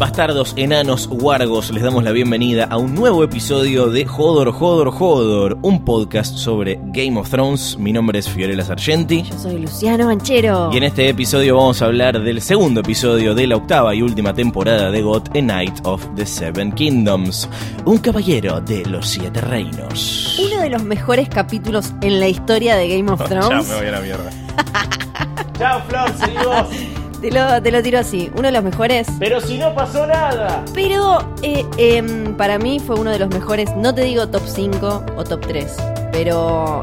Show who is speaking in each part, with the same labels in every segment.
Speaker 1: Bastardos, enanos, wargos, les damos la bienvenida a un nuevo episodio de Jodor, Jodor, Jodor, un podcast sobre Game of Thrones. Mi nombre es Fiorella Sargenti.
Speaker 2: Yo soy Luciano Banchero.
Speaker 1: Y en este episodio vamos a hablar del segundo episodio de la octava y última temporada de God, A Night of the Seven Kingdoms. Un caballero de los siete reinos.
Speaker 2: Uno de los mejores capítulos en la historia de Game of Thrones.
Speaker 1: voy a la mierda. Chao, Flor, seguimos.
Speaker 2: Te lo, te lo tiro así. Uno de los mejores.
Speaker 1: Pero si no pasó nada.
Speaker 2: Pero eh, em, para mí fue uno de los mejores. No te digo top 5 o top 3. Pero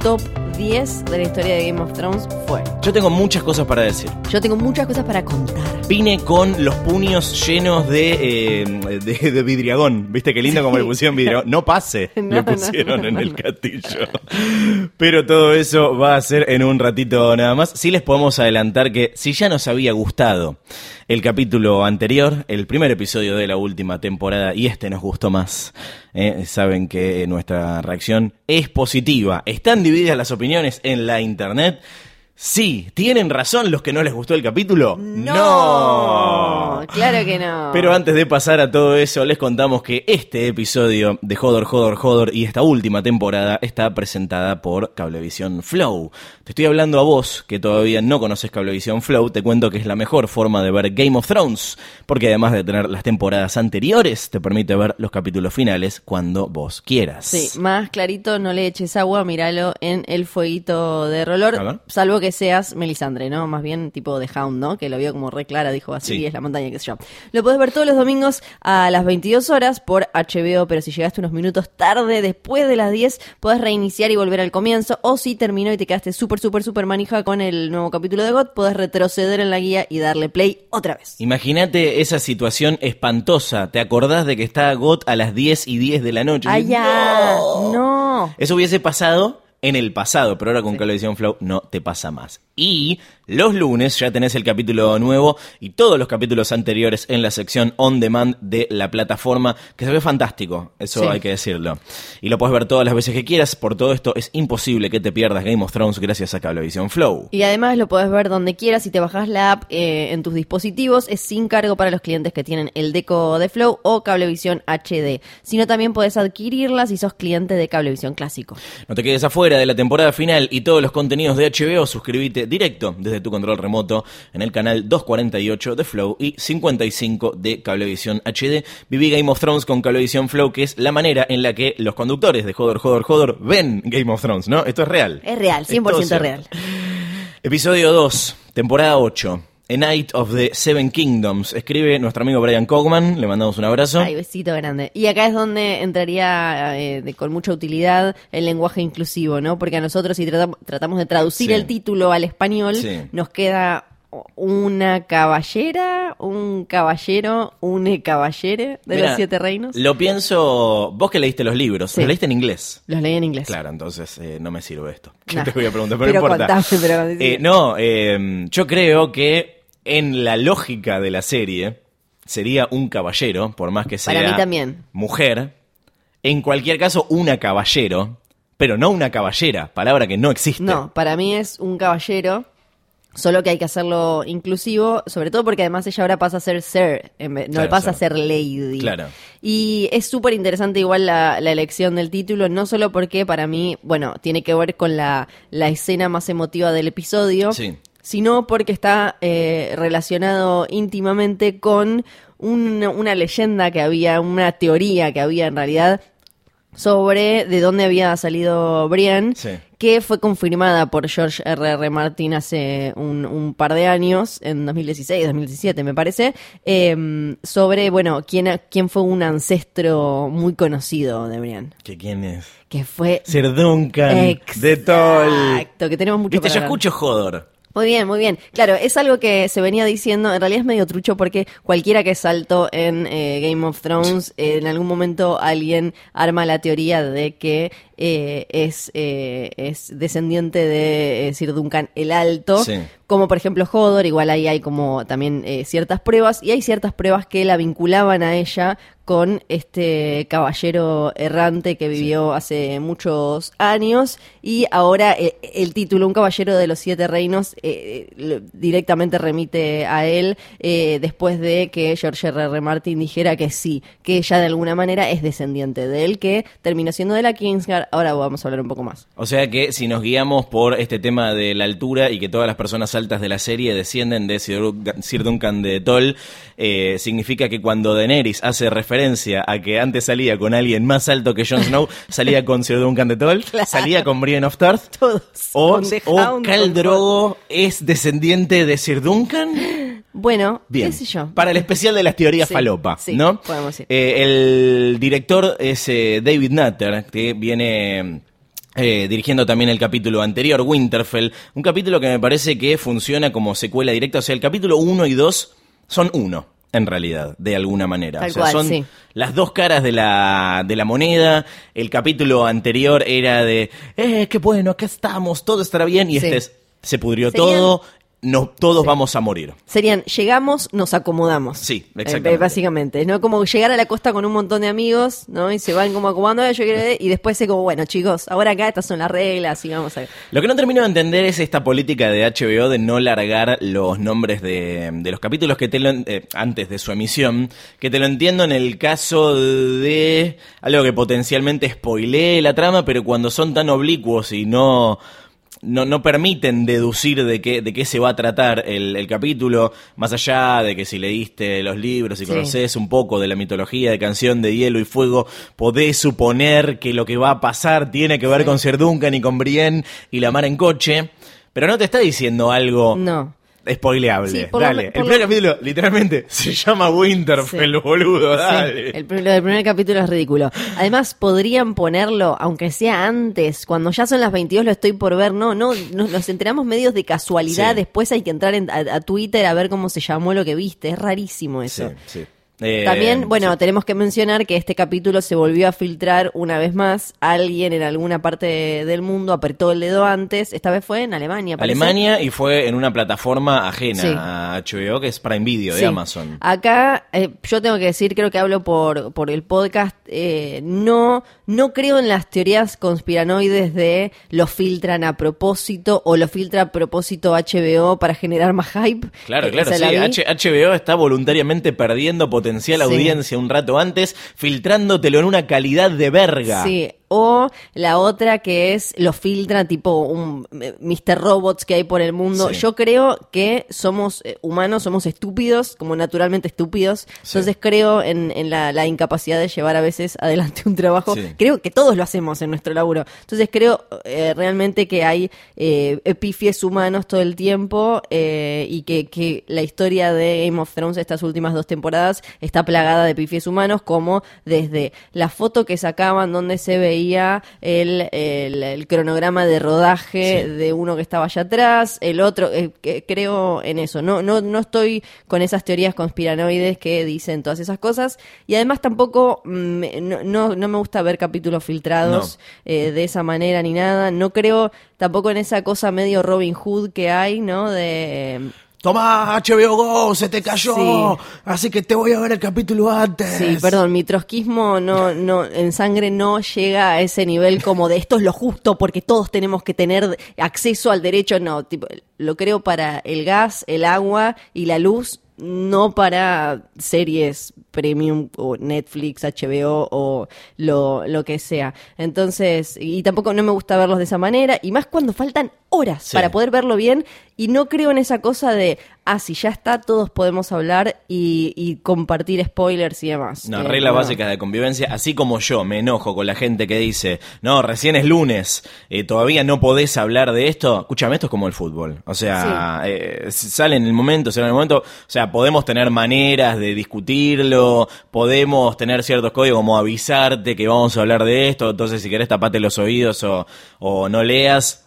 Speaker 2: top 10 de la historia de Game of Thrones fue.
Speaker 1: Yo tengo muchas cosas para decir.
Speaker 2: Yo tengo muchas cosas para contar.
Speaker 1: Vine con los puños llenos de, eh, de, de vidriagón. ¿Viste qué lindo como le pusieron vidriagón? No pase,
Speaker 2: No,
Speaker 1: le pusieron
Speaker 2: no,
Speaker 1: en el castillo. Pero todo eso va a ser en un ratito nada más. Sí les podemos adelantar que si ya nos había gustado el capítulo anterior, el primer episodio de la última temporada, y este nos gustó más, eh, saben que nuestra reacción es positiva. Están divididas las opiniones en la internet. Sí, ¿tienen razón los que no les gustó el capítulo?
Speaker 2: No, claro que no.
Speaker 1: Pero antes de pasar a todo eso, les contamos que este episodio de Jodor, Jodor, Jodor y esta última temporada está presentada por Cablevisión Flow. Te estoy hablando a vos, que todavía no conoces Cablevisión Flow, te cuento que es la mejor forma de ver Game of Thrones, porque además de tener las temporadas anteriores, te permite ver los capítulos finales cuando vos quieras.
Speaker 2: Sí, más clarito, no le eches agua, míralo en el fueguito de. Rolor, salvo que seas Melisandre, ¿no? Más bien tipo de Hound, ¿no? Que lo vio como re clara, dijo así,
Speaker 1: Sí.
Speaker 2: es la montaña, qué sé yo. Lo podés ver todos los domingos a las 22 horas por HBO, pero si llegaste unos minutos tarde, después de las 10, podés reiniciar y volver al comienzo, o si terminó y te quedaste súper, súper, súper manija con el nuevo capítulo de God, podés retroceder en la guía y darle play otra vez.
Speaker 1: Imagínate esa situación espantosa. ¿Te acordás de que está GOT a las 10 y 10 de la noche?
Speaker 2: ¡Ay, ya! ¡No!
Speaker 1: Eso hubiese pasado en el pasado, pero ahora con Cablevisión Flow no te pasa más. Y los lunes ya tenés el capítulo nuevo y todos los capítulos anteriores en la sección on demand de la plataforma, que se ve fantástico, eso
Speaker 2: Sí.
Speaker 1: hay que decirlo. Y lo puedes ver todas las veces que quieras, por todo esto es imposible que te pierdas Game of Thrones gracias a Cablevisión Flow.
Speaker 2: Y además lo podés ver donde quieras si te bajas la app eh, en tus dispositivos. Es sin cargo para los clientes que tienen el Deco de Flow o Cablevisión HD. Sino también podés adquirirla si sos cliente de Cablevisión Clásico.
Speaker 1: No te quedes afuera de la temporada final y todos los contenidos de HBO, suscríbete directo desde tu control remoto en el canal 248 de Flow y 55 de Cablevisión HD. Viví Game of Thrones con Cablevisión Flow, que es la manera en la que los conductores de Jodor, Jodor, Jodor ven Game of Thrones, ¿no? Esto es real.
Speaker 2: Es real,
Speaker 1: Es todo
Speaker 2: 100%
Speaker 1: cierto.
Speaker 2: real.
Speaker 1: Episodio 2, temporada 8. A Night of the Seven Kingdoms. Escribe nuestro amigo Brian Cogman. Le mandamos un abrazo.
Speaker 2: Ay, besito grande. Y acá es donde entraría eh, de- con mucha utilidad el lenguaje inclusivo, ¿no? Porque a nosotros si tratam- tratamos de traducir
Speaker 1: Sí.
Speaker 2: el título al español,
Speaker 1: Sí.
Speaker 2: nos queda una caballera, un caballero, une caballere de
Speaker 1: Mira,
Speaker 2: los siete reinos.
Speaker 1: Lo pienso. Vos que leíste los libros,
Speaker 2: Sí.
Speaker 1: ¿los leíste en inglés?
Speaker 2: Los leí en inglés.
Speaker 1: Claro, entonces eh, no me sirve esto. ¿Qué
Speaker 2: Nah.
Speaker 1: te voy a preguntar? Pero,
Speaker 2: Pero
Speaker 1: no importa.
Speaker 2: contame, pero decime.
Speaker 1: Eh, no, eh, yo creo que en la lógica de la serie sería un caballero, por más que sea
Speaker 2: Para mí también.
Speaker 1: mujer. En cualquier caso, una caballero, pero no una caballera, palabra que no existe.
Speaker 2: No, para mí es un caballero, solo que hay que hacerlo inclusivo, sobre todo porque además ella ahora pasa a ser sir, en vez- no
Speaker 1: Claro,
Speaker 2: pasa
Speaker 1: sir.
Speaker 2: a ser lady.
Speaker 1: Claro.
Speaker 2: Y es súper interesante igual la, la elección del título, no solo porque para mí, bueno, tiene que ver con la, la escena más emotiva del episodio,
Speaker 1: Sí.
Speaker 2: Sino porque está eh, relacionado íntimamente con un- una leyenda que había, una teoría que había en realidad sobre de dónde había salido Brian,
Speaker 1: Sí.
Speaker 2: que fue confirmada por George R. R. Martin hace un, un par de años, en 2016, 2017 me parece, eh, sobre, bueno, quién, quién fue un ancestro muy conocido de Brian,
Speaker 1: ¿Que quién es?
Speaker 2: que fue...
Speaker 1: Sir Duncan de Toll.
Speaker 2: Exacto, que tenemos mucho
Speaker 1: Viste, yo
Speaker 2: hablar.
Speaker 1: escucho Jodor.
Speaker 2: Muy bien, muy bien. Claro, es algo que se venía diciendo, en realidad es medio trucho porque cualquiera que saltó en eh, Game of Thrones, eh, en algún momento alguien arma la teoría de que eh, es, eh, es descendiente de eh, Sir Duncan el Alto.
Speaker 1: Sí.
Speaker 2: Como por ejemplo Hodor, igual ahí hay como también eh, ciertas pruebas, y hay ciertas pruebas que la vinculaban a ella con este caballero errante que vivió hace muchos años, y ahora eh, el título, Un caballero de los siete reinos, eh, lo- directamente remite a él, eh, después de que George R. R. Martin dijera que sí, que ella de alguna manera es descendiente de él, que terminó siendo de la Kingsguard, ahora vamos a hablar un poco más.
Speaker 1: O sea que si nos guiamos por este tema de la altura y que todas las personas altas de la serie descienden de Sir Duncan, de Toll, significa que cuando Daenerys hace referencia a que antes salía con alguien más alto que Jon Snow, salía con Sir Duncan de Toll, salía con Brienne of Tarth,
Speaker 2: Todos.
Speaker 1: o, o Khal Drogo es descendiente de Sir Duncan.
Speaker 2: Bueno,
Speaker 1: Bien.
Speaker 2: qué sé yo.
Speaker 1: Para el especial de las teorías
Speaker 2: Sí,
Speaker 1: falopa,
Speaker 2: sí,
Speaker 1: ¿no?
Speaker 2: podemos ir.
Speaker 1: Eh, el director es eh, David Nutter, que viene eh, dirigiendo también el capítulo anterior, Winterfell. Un capítulo que me parece que funciona como secuela directa. O sea, el capítulo 1 y 2 son uno. En realidad, de alguna manera.
Speaker 2: Tal
Speaker 1: o sea,
Speaker 2: cual,
Speaker 1: son
Speaker 2: sí.
Speaker 1: las dos caras de la, de la moneda. El capítulo anterior era de, eh, qué bueno, acá estamos, todo estará bien. Y
Speaker 2: Sí.
Speaker 1: este es, se pudrió todo, no, todos vamos a morir.
Speaker 2: Serían, llegamos, nos acomodamos.
Speaker 1: Sí,
Speaker 2: Eh,
Speaker 1: exactamente.
Speaker 2: básicamente, ¿no? Como llegar a la costa con un montón de amigos, ¿no? Y se van como acomodando, "Ah, y después se como, bueno, chicos, ahora acá estas son las reglas y vamos a...
Speaker 1: Lo que no termino de entender es esta política de HBO de no largar los nombres de, de los capítulos que te lo, eh, antes de su emisión, que te lo entiendo en el caso de algo que potencialmente spoilee la trama, pero cuando son tan oblicuos y no... No, no permiten deducir de qué, de qué se va a tratar el, el capítulo, más allá de que si leíste los libros y
Speaker 2: Sí.
Speaker 1: conoces un poco de la mitología de Canción de Hielo y Fuego, podés suponer que lo que va a pasar tiene que ver con Sir Duncan y con Brienne y la mar en coche, pero no te está diciendo algo
Speaker 2: No.
Speaker 1: Spoileable.
Speaker 2: Sí, por lo
Speaker 1: dale, el primer
Speaker 2: lo-
Speaker 1: capítulo literalmente se llama Winterfell,
Speaker 2: Sí.
Speaker 1: boludo,
Speaker 2: Sí, el, lo del primer capítulo es ridículo. Además, podrían ponerlo, aunque sea antes, cuando ya son las 22 lo estoy por ver, no, no, nos, nos enteramos medios de casualidad, después hay que entrar en- a, a Twitter a ver cómo se llamó lo que viste, es rarísimo eso.
Speaker 1: Sí, sí. Eh,
Speaker 2: También, bueno,
Speaker 1: sí.
Speaker 2: tenemos que mencionar que este capítulo se volvió a filtrar una vez más. Alguien en alguna parte de- del mundo apretó el dedo antes. Esta vez fue en Alemania. parece.
Speaker 1: Alemania y fue en una plataforma ajena
Speaker 2: Sí.
Speaker 1: a HBO que es Prime Video de
Speaker 2: Sí.
Speaker 1: Amazon.
Speaker 2: Acá eh, yo tengo que decir, creo que hablo por, por el podcast, eh, no, no creo en las teorías conspiranoides de lo filtran a propósito o lo filtra a propósito HBO para generar más hype.
Speaker 1: Claro, claro, sí. H- HBO está voluntariamente perdiendo potencial
Speaker 2: Sí.
Speaker 1: audiencia un rato antes, filtrándotelo en una calidad de verga.
Speaker 2: Sí, o la otra que es lo filtra tipo un eh, Mr. Robots que hay por el mundo.
Speaker 1: Sí.
Speaker 2: Yo creo que somos eh, humanos, somos estúpidos, como naturalmente estúpidos.
Speaker 1: Sí.
Speaker 2: Entonces creo en, en la, la incapacidad de llevar a veces adelante un trabajo.
Speaker 1: Sí.
Speaker 2: Creo que todos lo hacemos en nuestro laburo. Entonces creo eh, realmente que hay eh, epifies humanos todo el tiempo eh, y que, que la historia de Game of Thrones estas últimas dos temporadas está plagada de epifies humanos como desde la foto que sacaban donde se veía el, el- el cronograma de rodaje
Speaker 1: Sí.
Speaker 2: de uno que estaba allá atrás, el otro, eh, que creo en eso. No, no, no estoy con esas teorías conspiranoides que dicen todas esas cosas y además tampoco mm, no, no, no me gusta ver capítulos filtrados eh, de esa manera ni nada. No creo tampoco en esa cosa medio Robin Hood que hay, ¿no? De...
Speaker 1: Tomá, HBO Go, se te cayó.
Speaker 2: Sí.
Speaker 1: Así que te voy a ver el capítulo antes.
Speaker 2: Sí, perdón, mi trotskismo no, no, en sangre no llega a ese nivel como de esto es lo justo porque todos tenemos que tener acceso al derecho. No, tipo, lo creo para el gas, el agua y la luz, no para series premium o Netflix, HBO o lo, lo que sea. Entonces, y tampoco no me gusta verlos de esa manera, y más cuando faltan horas
Speaker 1: Sí.
Speaker 2: para poder verlo bien, y no creo en esa cosa de, ah, si ya está, todos podemos hablar y, y compartir spoilers y demás.
Speaker 1: No,
Speaker 2: Eh,
Speaker 1: reglas
Speaker 2: no.
Speaker 1: básicas de convivencia, así como yo me enojo con la gente que dice, no, recién es lunes, eh, todavía no podés hablar de esto. Escúchame, esto es como el fútbol. O sea, eh, sale en el momento, sale en el momento. O sea, podemos tener maneras de discutirlo, podemos tener ciertos códigos como avisarte que vamos a hablar de esto, entonces si querés tapate los oídos o, o no leas.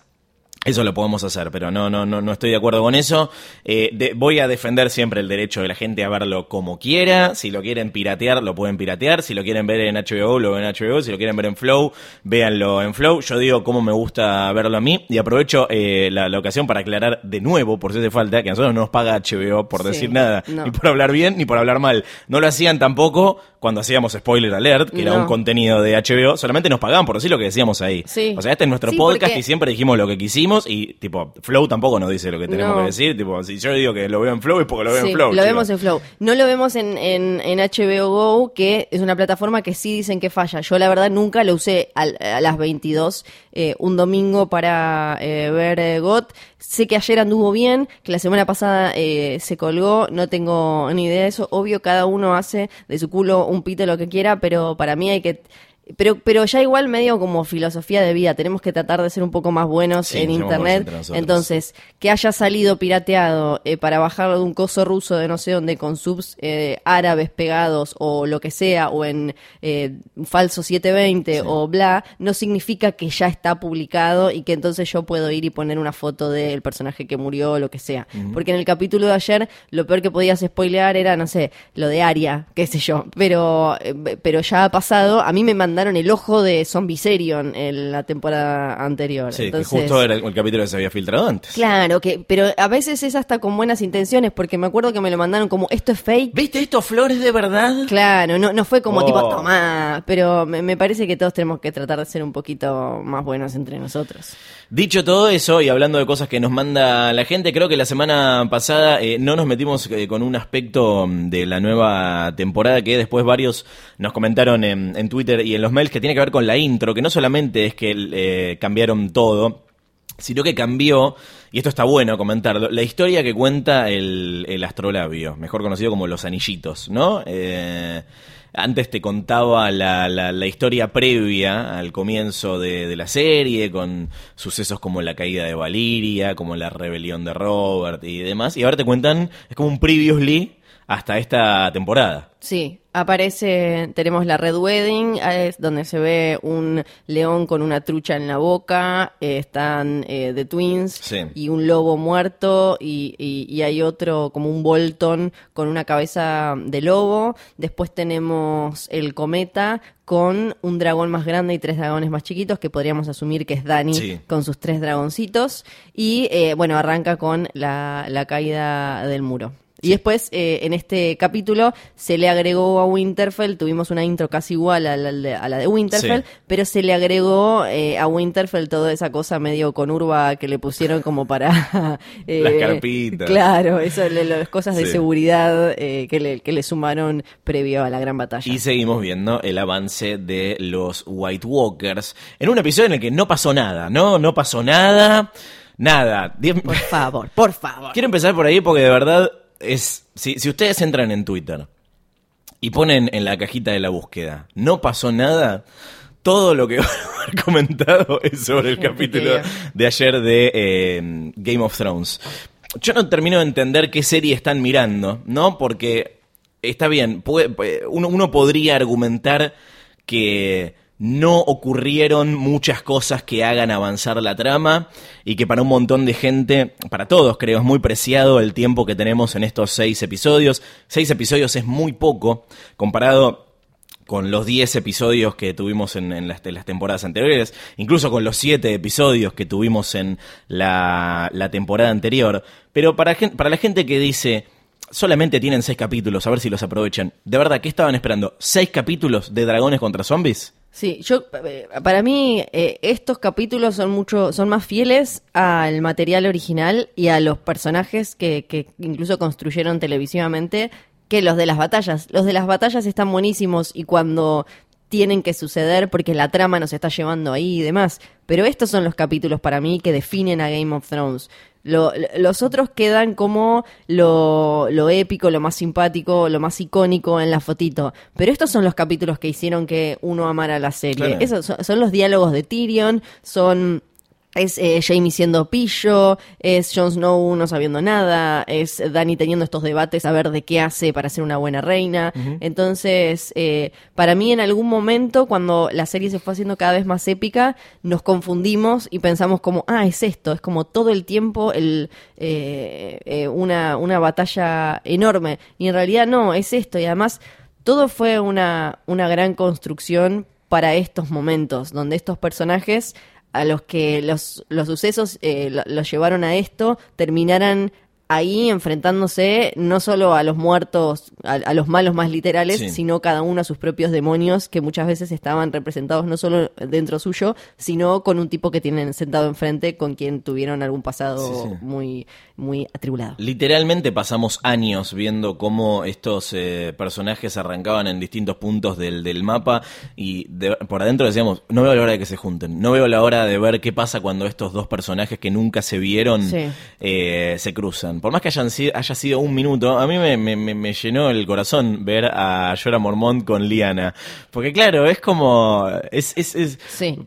Speaker 1: Eso lo podemos hacer, pero no, no, no, no estoy de acuerdo con eso. Eh, de- voy a defender siempre el derecho de la gente a verlo como quiera. Si lo quieren piratear, lo pueden piratear. Si lo quieren ver en HBO, lo ven en HBO. Si lo quieren ver en Flow, véanlo en Flow. Yo digo cómo me gusta verlo a mí. Y aprovecho eh, la, la ocasión para aclarar de nuevo, por si hace falta, que a nosotros no nos paga HBO por
Speaker 2: Sí,
Speaker 1: decir nada,
Speaker 2: no.
Speaker 1: ni por hablar bien, ni por hablar mal. No lo hacían tampoco cuando hacíamos Spoiler Alert, que era un contenido de HBO. Solamente nos pagaban por decir lo que decíamos ahí.
Speaker 2: Sí.
Speaker 1: O sea, este es nuestro
Speaker 2: Sí,
Speaker 1: podcast
Speaker 2: porque-
Speaker 1: y siempre dijimos lo que quisimos y tipo Flow tampoco nos dice lo que tenemos
Speaker 2: No.
Speaker 1: que decir, tipo si yo digo que lo veo en Flow es porque lo veo
Speaker 2: Sí,
Speaker 1: en Flow.
Speaker 2: lo vemos en Flow. No lo vemos en, en, en HBO Go, que es una plataforma que sí dicen que falla. Yo la verdad nunca lo usé al- a, las 22 eh, un domingo para eh, ver eh, GOT. Sé que ayer anduvo bien, que la semana pasada eh, se colgó, no tengo ni idea de eso. Obvio, cada uno hace de su culo un pito lo que quiera, pero para mí hay que... Pero, pero ya igual medio como filosofía de vida, tenemos que tratar de ser un poco más buenos
Speaker 1: Sí,
Speaker 2: en internet. Entonces, que haya salido pirateado eh, para bajarlo de un coso ruso de no sé dónde con subs eh, árabes pegados o lo que sea, o en eh, falso 720 o bla, no significa que ya está publicado y que entonces yo puedo ir y poner una foto del personaje que murió o lo que sea. Porque en el capítulo de ayer lo peor que podías spoilear era, no sé, lo de Aria, qué sé yo. Pero, eh, pero ya ha pasado. A mí me mandaron el ojo de Zombie Serion en la temporada anterior.
Speaker 1: Sí,
Speaker 2: Entonces,
Speaker 1: que justo era el, el capítulo que se había filtrado antes.
Speaker 2: Claro, que, pero a veces es hasta con buenas intenciones, porque me acuerdo que me lo mandaron como esto es fake.
Speaker 1: ¿Viste estos flores de verdad?
Speaker 2: Claro, no, no fue como
Speaker 1: Oh.
Speaker 2: tipo tomá, pero me, me parece que todos tenemos que tratar de ser un poquito más buenos entre nosotros.
Speaker 1: Dicho todo eso, y hablando de cosas que nos manda la gente, creo que la semana pasada eh, no nos metimos eh, con un aspecto de la nueva temporada que después varios nos comentaron en, en Twitter y en los mails que tiene que ver con la intro, que no solamente es que eh, cambiaron todo, sino que cambió, y esto está bueno comentarlo, la historia que cuenta el, el astrolabio, mejor conocido como los anillitos, ¿no? Eh, antes te contaba la, la- la historia previa al comienzo de, de la serie, con sucesos como la caída de Valiria, como la rebelión de Robert y demás, y ahora te cuentan, es como un previously hasta esta temporada.
Speaker 2: Sí, aparece, tenemos la Red Wedding, eh, es donde se ve un león con una trucha en la boca, eh, están eh, The Twins
Speaker 1: Sí.
Speaker 2: y un lobo muerto y, y- y hay otro como un Bolton con una cabeza de lobo. Después tenemos el cometa con un dragón más grande y tres dragones más chiquitos que podríamos asumir que es Dani
Speaker 1: Sí.
Speaker 2: con sus tres dragoncitos. Y eh, bueno, arranca con la, la caída del muro. Y después, eh, en este capítulo, se le agregó a Winterfell, tuvimos una intro casi igual a la, de- a la de Winterfell,
Speaker 1: Sí.
Speaker 2: pero se le agregó eh, a Winterfell toda esa cosa medio conurba que le pusieron como para... eh,
Speaker 1: Las carpitas.
Speaker 2: Claro, eso, le- las cosas de seguridad eh, que, le, que le sumaron previo a la gran batalla.
Speaker 1: Y seguimos viendo el avance de los White Walkers en un episodio en el que no pasó nada, ¿no? No pasó nada, nada.
Speaker 2: Por favor, por favor.
Speaker 1: Quiero empezar por ahí porque de verdad es. Si, si ustedes entran en Twitter y ponen en la cajita de la búsqueda, no pasó nada. Todo lo que va a haber comentado es sobre el capítulo de ayer de eh, Game of Thrones. Yo no termino de entender qué serie están mirando, ¿no? Porque está bien, puede- uno, uno podría argumentar que no ocurrieron muchas cosas que hagan avanzar la trama y que para un montón de gente, para todos creo, es muy preciado el tiempo que tenemos en estos seis episodios. Seis episodios es muy poco comparado con los 10 episodios que tuvimos en, en las, temporadas anteriores, incluso con los 7 episodios que tuvimos en la, la temporada anterior. Pero para la gente que dice, solamente tienen 6 capítulos, a ver si los aprovechan, ¿de verdad qué estaban esperando? ¿6 capítulos de dragones contra zombies?
Speaker 2: Sí, yo eh, para mí eh, estos capítulos son mucho, son más fieles al material original y a los personajes que, que incluso construyeron televisivamente que los de las batallas. Los de las batallas están buenísimos y cuando tienen que suceder porque la trama nos está llevando ahí y demás. Pero estos son los capítulos para mí que definen a Game of Thrones. Lo- lo- los otros quedan como lo, lo épico, lo más simpático, lo más icónico en la fotito. Pero estos son los capítulos que hicieron que uno amara la serie.
Speaker 1: Claro.
Speaker 2: Esos son, son los diálogos de Tyrion, son Es eh, Jamie siendo pillo, es Jon Snow no sabiendo nada, es Dani teniendo estos debates a ver de qué hace para ser una buena reina. Entonces, eh, para mí en algún momento, cuando la serie se fue haciendo cada vez más épica, nos confundimos y pensamos como, ah, es esto, es como todo el tiempo el, eh, eh, una, una batalla enorme. Y en realidad no, es esto. Y además, todo fue una, una gran construcción para estos momentos, donde estos personajes a los que los, los sucesos eh, lo- los llevaron a esto terminaran ahí enfrentándose no solo a los muertos, a, a los malos más literales,
Speaker 1: Sí.
Speaker 2: sino cada uno a sus propios demonios que muchas veces estaban representados no solo dentro suyo, sino con un tipo que tienen sentado enfrente con quien tuvieron algún pasado
Speaker 1: Sí, sí.
Speaker 2: muy muy atribulado.
Speaker 1: Literalmente pasamos años viendo cómo estos eh, personajes arrancaban en distintos puntos del, del mapa y de- por adentro decíamos, no veo la hora de que se junten, no veo la hora de ver qué pasa cuando estos dos personajes que nunca se vieron eh, se cruzan. Por más que hayan sido, haya sido un minuto, a mí me, me- me- me llenó el corazón ver a Jorah Mormont con Liana. Porque claro, es como... Es, es, es-
Speaker 2: Sí.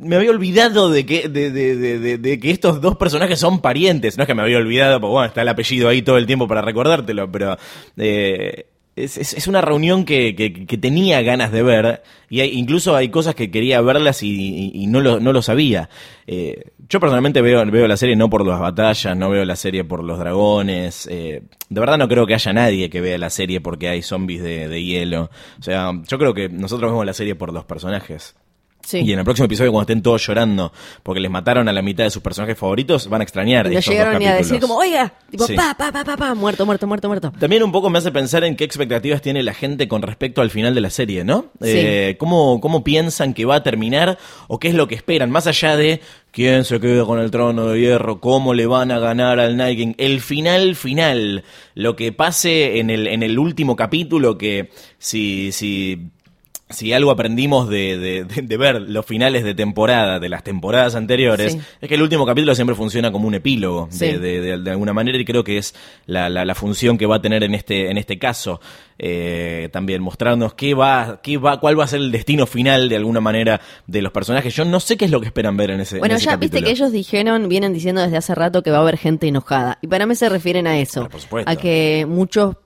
Speaker 1: me había olvidado de que, de, de- de- de- de que estos dos personajes son parientes. No es que me había olvidado, porque bueno, está el apellido ahí todo el tiempo para recordártelo, pero eh, es, es- una reunión que, que- tenía ganas de ver. Y hay- incluso hay cosas que quería verlas y no, lo, no lo sabía. Eh, yo personalmente veo, veo la serie no por las batallas, no veo la serie por los dragones. eh, de verdad no creo que haya nadie que vea la serie porque hay zombies de, de hielo. O sea, yo creo que nosotros vemos la serie por los personajes.
Speaker 2: Sí.
Speaker 1: Y en el próximo episodio, cuando estén todos llorando porque les mataron a la mitad de sus personajes favoritos, van a extrañar.
Speaker 2: Y nos
Speaker 1: estos dos
Speaker 2: llegaron ni a decir como, oiga, tipo,
Speaker 1: Sí.
Speaker 2: pa, pa, pa, pa, pa, muerto, muerto, muerto, muerto.
Speaker 1: También un poco me hace pensar en qué expectativas tiene la gente con respecto al final de la serie, ¿no?
Speaker 2: Sí.
Speaker 1: Eh, ¿cómo, ¿Cómo piensan que va a terminar o qué es lo que esperan? Más allá de quién se queda con el trono de hierro, cómo le van a ganar al Night King. El final final, lo que pase en el, en el último capítulo, que si... si si algo aprendimos de, de- de- de ver los finales de temporada de las temporadas anteriores,
Speaker 2: Sí.
Speaker 1: es que el último capítulo siempre funciona como un epílogo, de,
Speaker 2: Sí.
Speaker 1: de- alguna manera, y creo que es la, la- la función que va a tener en este, en este caso. Eh, también mostrarnos qué va, qué va, cuál va a ser el destino final de alguna manera de los personajes. Yo no sé qué es lo que esperan ver en ese, en
Speaker 2: Bueno,
Speaker 1: ese
Speaker 2: ya viste que ellos dijeron, vienen diciendo desde hace rato que va a haber gente enojada. Y para mí se refieren a eso.
Speaker 1: Pero por supuesto.
Speaker 2: A que muchos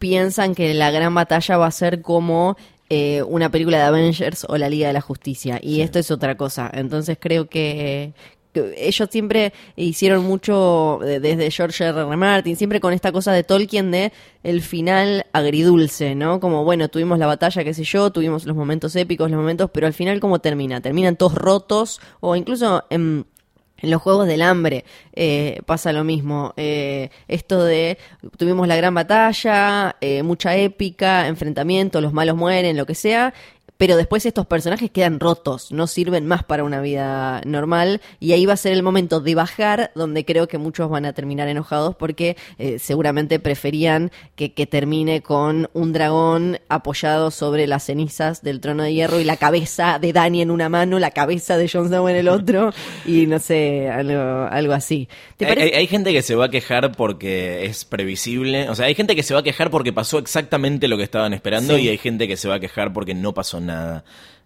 Speaker 2: piensan que la gran batalla va a ser como eh, una película de Avengers o la Liga de la Justicia. Y esto es otra cosa. Entonces creo que, que ellos siempre hicieron mucho, desde George R. R. Martin, siempre con esta cosa de Tolkien de el final agridulce, ¿no? Como, bueno, tuvimos la batalla, qué sé yo, tuvimos los momentos épicos, los momentos, pero al final, ¿cómo termina? Terminan todos rotos o incluso en... En los Juegos del Hambre eh, pasa lo mismo. Eh, esto de tuvimos la gran batalla, eh, mucha épica, enfrentamiento, los malos mueren, lo que sea. Pero después estos personajes quedan rotos, no sirven más para una vida normal. Y ahí va a ser el momento de bajar, donde creo que muchos van a terminar enojados porque eh, seguramente preferían que, que termine con un dragón apoyado sobre las cenizas del trono de hierro y la cabeza de Dani en una mano, la cabeza de Jon Snow en el otro, y no sé, algo, algo así. ¿Te
Speaker 1: Hay,
Speaker 2: parece?
Speaker 1: hay- hay gente que se va a quejar porque es previsible. O sea, hay gente que se va a quejar porque pasó exactamente lo que estaban esperando
Speaker 2: Sí.
Speaker 1: y hay gente que se va a quejar porque no pasó nada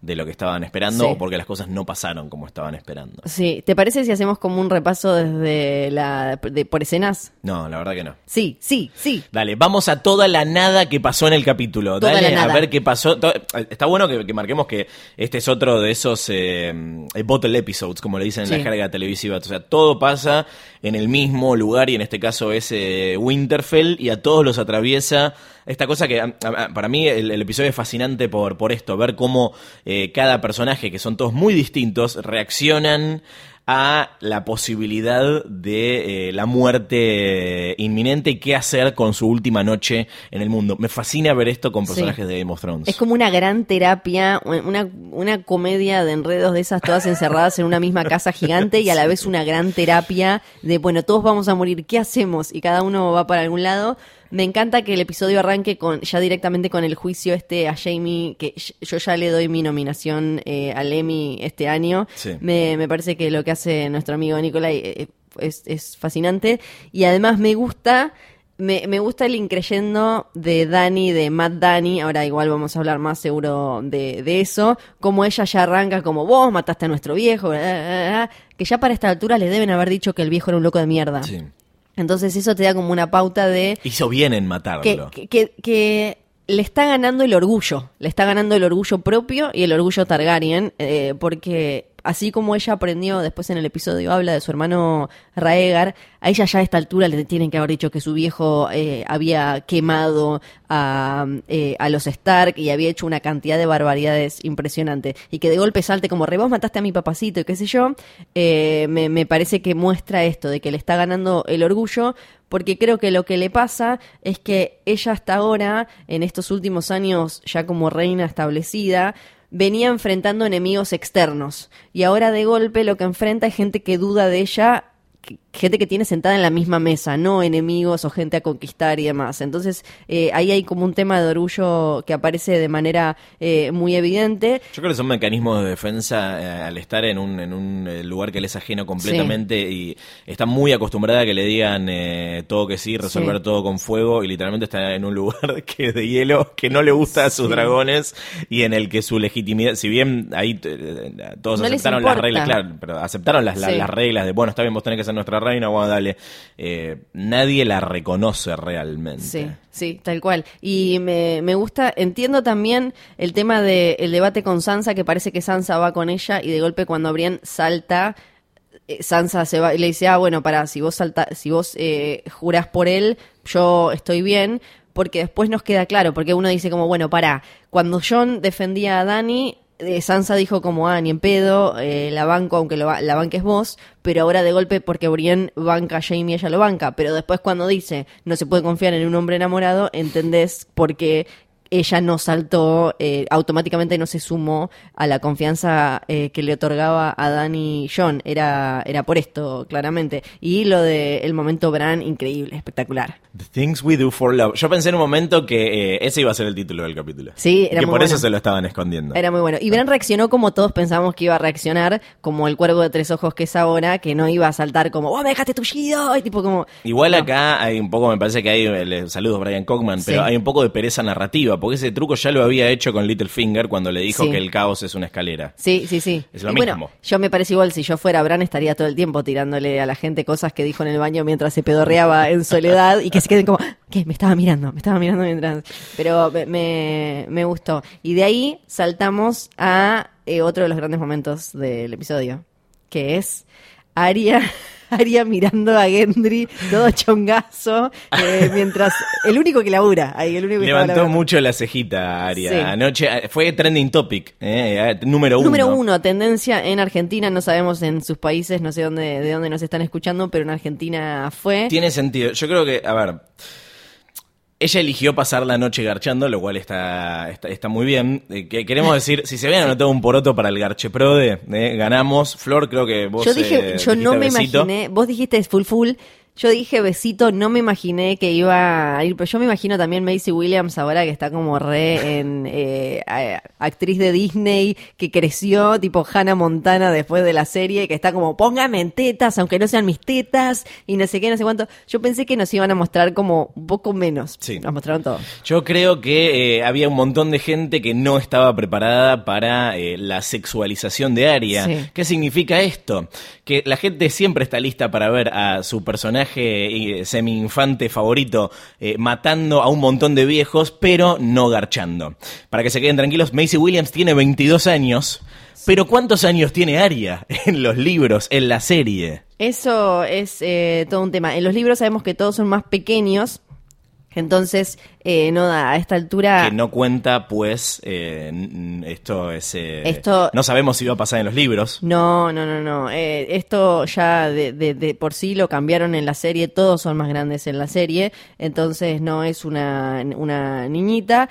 Speaker 1: de lo que estaban esperando
Speaker 2: Sí.
Speaker 1: o porque las cosas no pasaron como estaban esperando.
Speaker 2: Sí, ¿te parece si hacemos como un repaso desde la de, por escenas?
Speaker 1: No, la verdad que no.
Speaker 2: Sí, sí, sí.
Speaker 1: Dale, vamos a toda la nada que pasó en el capítulo.
Speaker 2: Toda
Speaker 1: Dale
Speaker 2: la
Speaker 1: a
Speaker 2: nada.
Speaker 1: ver qué pasó. To- Está bueno que, que marquemos que este es otro de esos eh, eh, bottle episodes, como le dicen en
Speaker 2: Sí.
Speaker 1: la jerga televisiva. O sea, todo pasa en el mismo lugar y en este caso es eh, Winterfell y a todos los atraviesa esta cosa que a- a- para mí el, el episodio es fascinante por, por esto, ver cómo eh, cada personaje, que son todos muy distintos, reaccionan a la posibilidad de eh, la muerte inminente y qué hacer con su última noche en el mundo. Me fascina ver esto con
Speaker 2: Sí.
Speaker 1: personajes de Game of Thrones.
Speaker 2: Es como una gran terapia, una, una comedia de enredos de esas todas encerradas en una misma casa gigante y a la vez una gran terapia de, bueno, todos vamos a morir, ¿qué hacemos? Y cada uno va para algún lado. Me encanta que el episodio arranque con ya directamente con el juicio este a Jamie, que yo ya le doy mi nominación eh, al Emmy este año.
Speaker 1: Sí.
Speaker 2: Me, me parece que lo que hace nuestro amigo Nicolai eh, es, es fascinante. Y además me gusta Me, me gusta el increyendo de Dani, de Matt Dani, ahora igual vamos a hablar más seguro de, de eso, como ella ya arranca como vos mataste a nuestro viejo, bla, bla, bla, bla, que ya para esta altura le deben haber dicho que el viejo era un loco de mierda.
Speaker 1: Sí.
Speaker 2: Entonces eso te da como una pauta de
Speaker 1: Hizo bien en matarlo.
Speaker 2: que, que, que- que le está ganando el orgullo, le está ganando el orgullo propio y el orgullo Targaryen, eh, porque así como ella aprendió, después en el episodio habla de su hermano Raegar, a ella ya a esta altura le tienen que haber dicho que su viejo eh, había quemado a, eh, a los Stark y había hecho una cantidad de barbaridades impresionante. Y que de golpe salte como re vos mataste a mi papacito y qué sé yo, eh, me, me parece que muestra esto de que le está ganando el orgullo porque creo que lo que le pasa es que ella hasta ahora, en estos últimos años ya como reina establecida, venía enfrentando enemigos externos. Y ahora de golpe lo que enfrenta es gente que duda de ella gente que tiene sentada en la misma mesa, no enemigos o gente a conquistar y demás. Entonces, eh, ahí hay como un tema de orgullo que aparece de manera eh, muy evidente.
Speaker 1: Yo creo que son mecanismos de defensa eh, al estar en un, en un eh, lugar que le es ajeno completamente y está muy acostumbrada a que le digan eh, todo que sí, resolver
Speaker 2: Sí.
Speaker 1: todo con fuego y literalmente está en un lugar que es de hielo, que no le gusta a sus
Speaker 2: Sí.
Speaker 1: dragones y en el que su legitimidad, si bien ahí todos
Speaker 2: No les
Speaker 1: aceptaron las reglas, claro, pero aceptaron las, las, las reglas de, bueno, está bien, vos tenés que ser nuestra reina, bueno, dale. Eh, nadie la reconoce realmente.
Speaker 2: Sí, sí, tal cual. Y me, me gusta, entiendo también el tema del debate con Sansa, que parece que Sansa va con ella y de golpe cuando Brienne salta, eh, Sansa se va y le dice, ah, bueno, para, si vos salta, si vos eh, jurás por él, yo estoy bien, porque después nos queda claro, porque uno dice como, bueno, para, cuando John defendía a Dani, eh, Sansa dijo como, ah, ni en pedo, eh, la banco, aunque lo, la banques vos, pero ahora de golpe porque Brienne banca a Jamie, ella lo banca, pero después cuando dice, no se puede confiar en un hombre enamorado, entendés por qué ella no saltó, eh, automáticamente no se sumó a la confianza eh, que le otorgaba a Dani John, era, era por esto, claramente. Y lo de el momento Bran, increíble, espectacular.
Speaker 1: The Things We Do for Love. Yo pensé en un momento que eh, ese iba a ser el título del capítulo.
Speaker 2: Sí, era
Speaker 1: que
Speaker 2: muy
Speaker 1: por eso se lo estaban escondiendo.
Speaker 2: Era muy bueno. Y Bran reaccionó como todos pensábamos que iba a reaccionar, como el cuervo de tres ojos que es ahora, que no iba a saltar como, ¡oh, me dejaste tullido! Y tipo como...
Speaker 1: Igual
Speaker 2: No.
Speaker 1: acá hay un poco, me parece que hay, el, saludos Brian Cockman, pero
Speaker 2: Sí.
Speaker 1: hay un poco de pereza narrativa, porque ese truco ya lo había hecho con Littlefinger cuando le dijo
Speaker 2: Sí.
Speaker 1: que el caos es una escalera.
Speaker 2: Sí, sí, sí.
Speaker 1: Es lo
Speaker 2: Y bueno,
Speaker 1: mismo.
Speaker 2: yo me parece igual, si yo fuera Bran estaría todo el tiempo tirándole a la gente cosas que dijo en el baño mientras se pedorreaba en soledad y que se queden como, ¿qué? Me estaba mirando, me estaba mirando mientras... Pero me, me, me gustó. Y de ahí saltamos a eh, otro de los grandes momentos del episodio, que es Aria... Aria mirando a Gendry, todo chongazo, eh, mientras el único que labura, ahí el único que
Speaker 1: Levantó mucho la cejita, Aria.
Speaker 2: Sí.
Speaker 1: Anoche eh, fue trending topic, eh, eh, número uno.
Speaker 2: Número uno, tendencia en Argentina, no sabemos en sus países, no sé dónde, de dónde nos están escuchando, pero en Argentina fue.
Speaker 1: Tiene sentido. Yo creo que, a ver, ella eligió pasar la noche garchando, lo cual está, está, está muy bien. Eh, que queremos decir, si se habían anotado un poroto para el Garche Prode, eh, ganamos. Flor, creo que vos
Speaker 2: yo dije,
Speaker 1: eh,
Speaker 2: yo no me
Speaker 1: besito.
Speaker 2: imaginé, vos dijiste full full, yo dije besito, no me imaginé que iba a ir, pero yo me imagino también Macy Williams ahora que está como re en eh, actriz de Disney, que creció tipo Hannah Montana después de la serie, que está como póngame en tetas, aunque no sean mis tetas, y no sé qué, no sé cuánto. Yo pensé que nos iban a mostrar como un poco menos.
Speaker 1: Sí.
Speaker 2: Nos mostraron todo.
Speaker 1: Yo creo que eh, había un montón de gente que no estaba preparada para eh, la sexualización de Aria.
Speaker 2: Sí.
Speaker 1: ¿Qué significa esto? Que la gente siempre está lista para ver a su personaje eh, semi-infante favorito eh, matando a un montón de viejos, pero no garchando. Para que se queden tranquilos, Macy Williams tiene 22 años. Pero ¿cuántos años tiene Aria en los libros, en la serie?
Speaker 2: Eso es eh, todo un tema. En los libros sabemos que todos son más pequeños, entonces eh, no da a esta altura.
Speaker 1: Que no cuenta, pues, eh, esto es... eh,
Speaker 2: Esto-
Speaker 1: No sabemos si va a pasar en los libros.
Speaker 2: No, no, no, no. Eh, esto ya de, de- de por sí lo cambiaron en la serie. Todos son más grandes en la serie, entonces no es una, una niñita.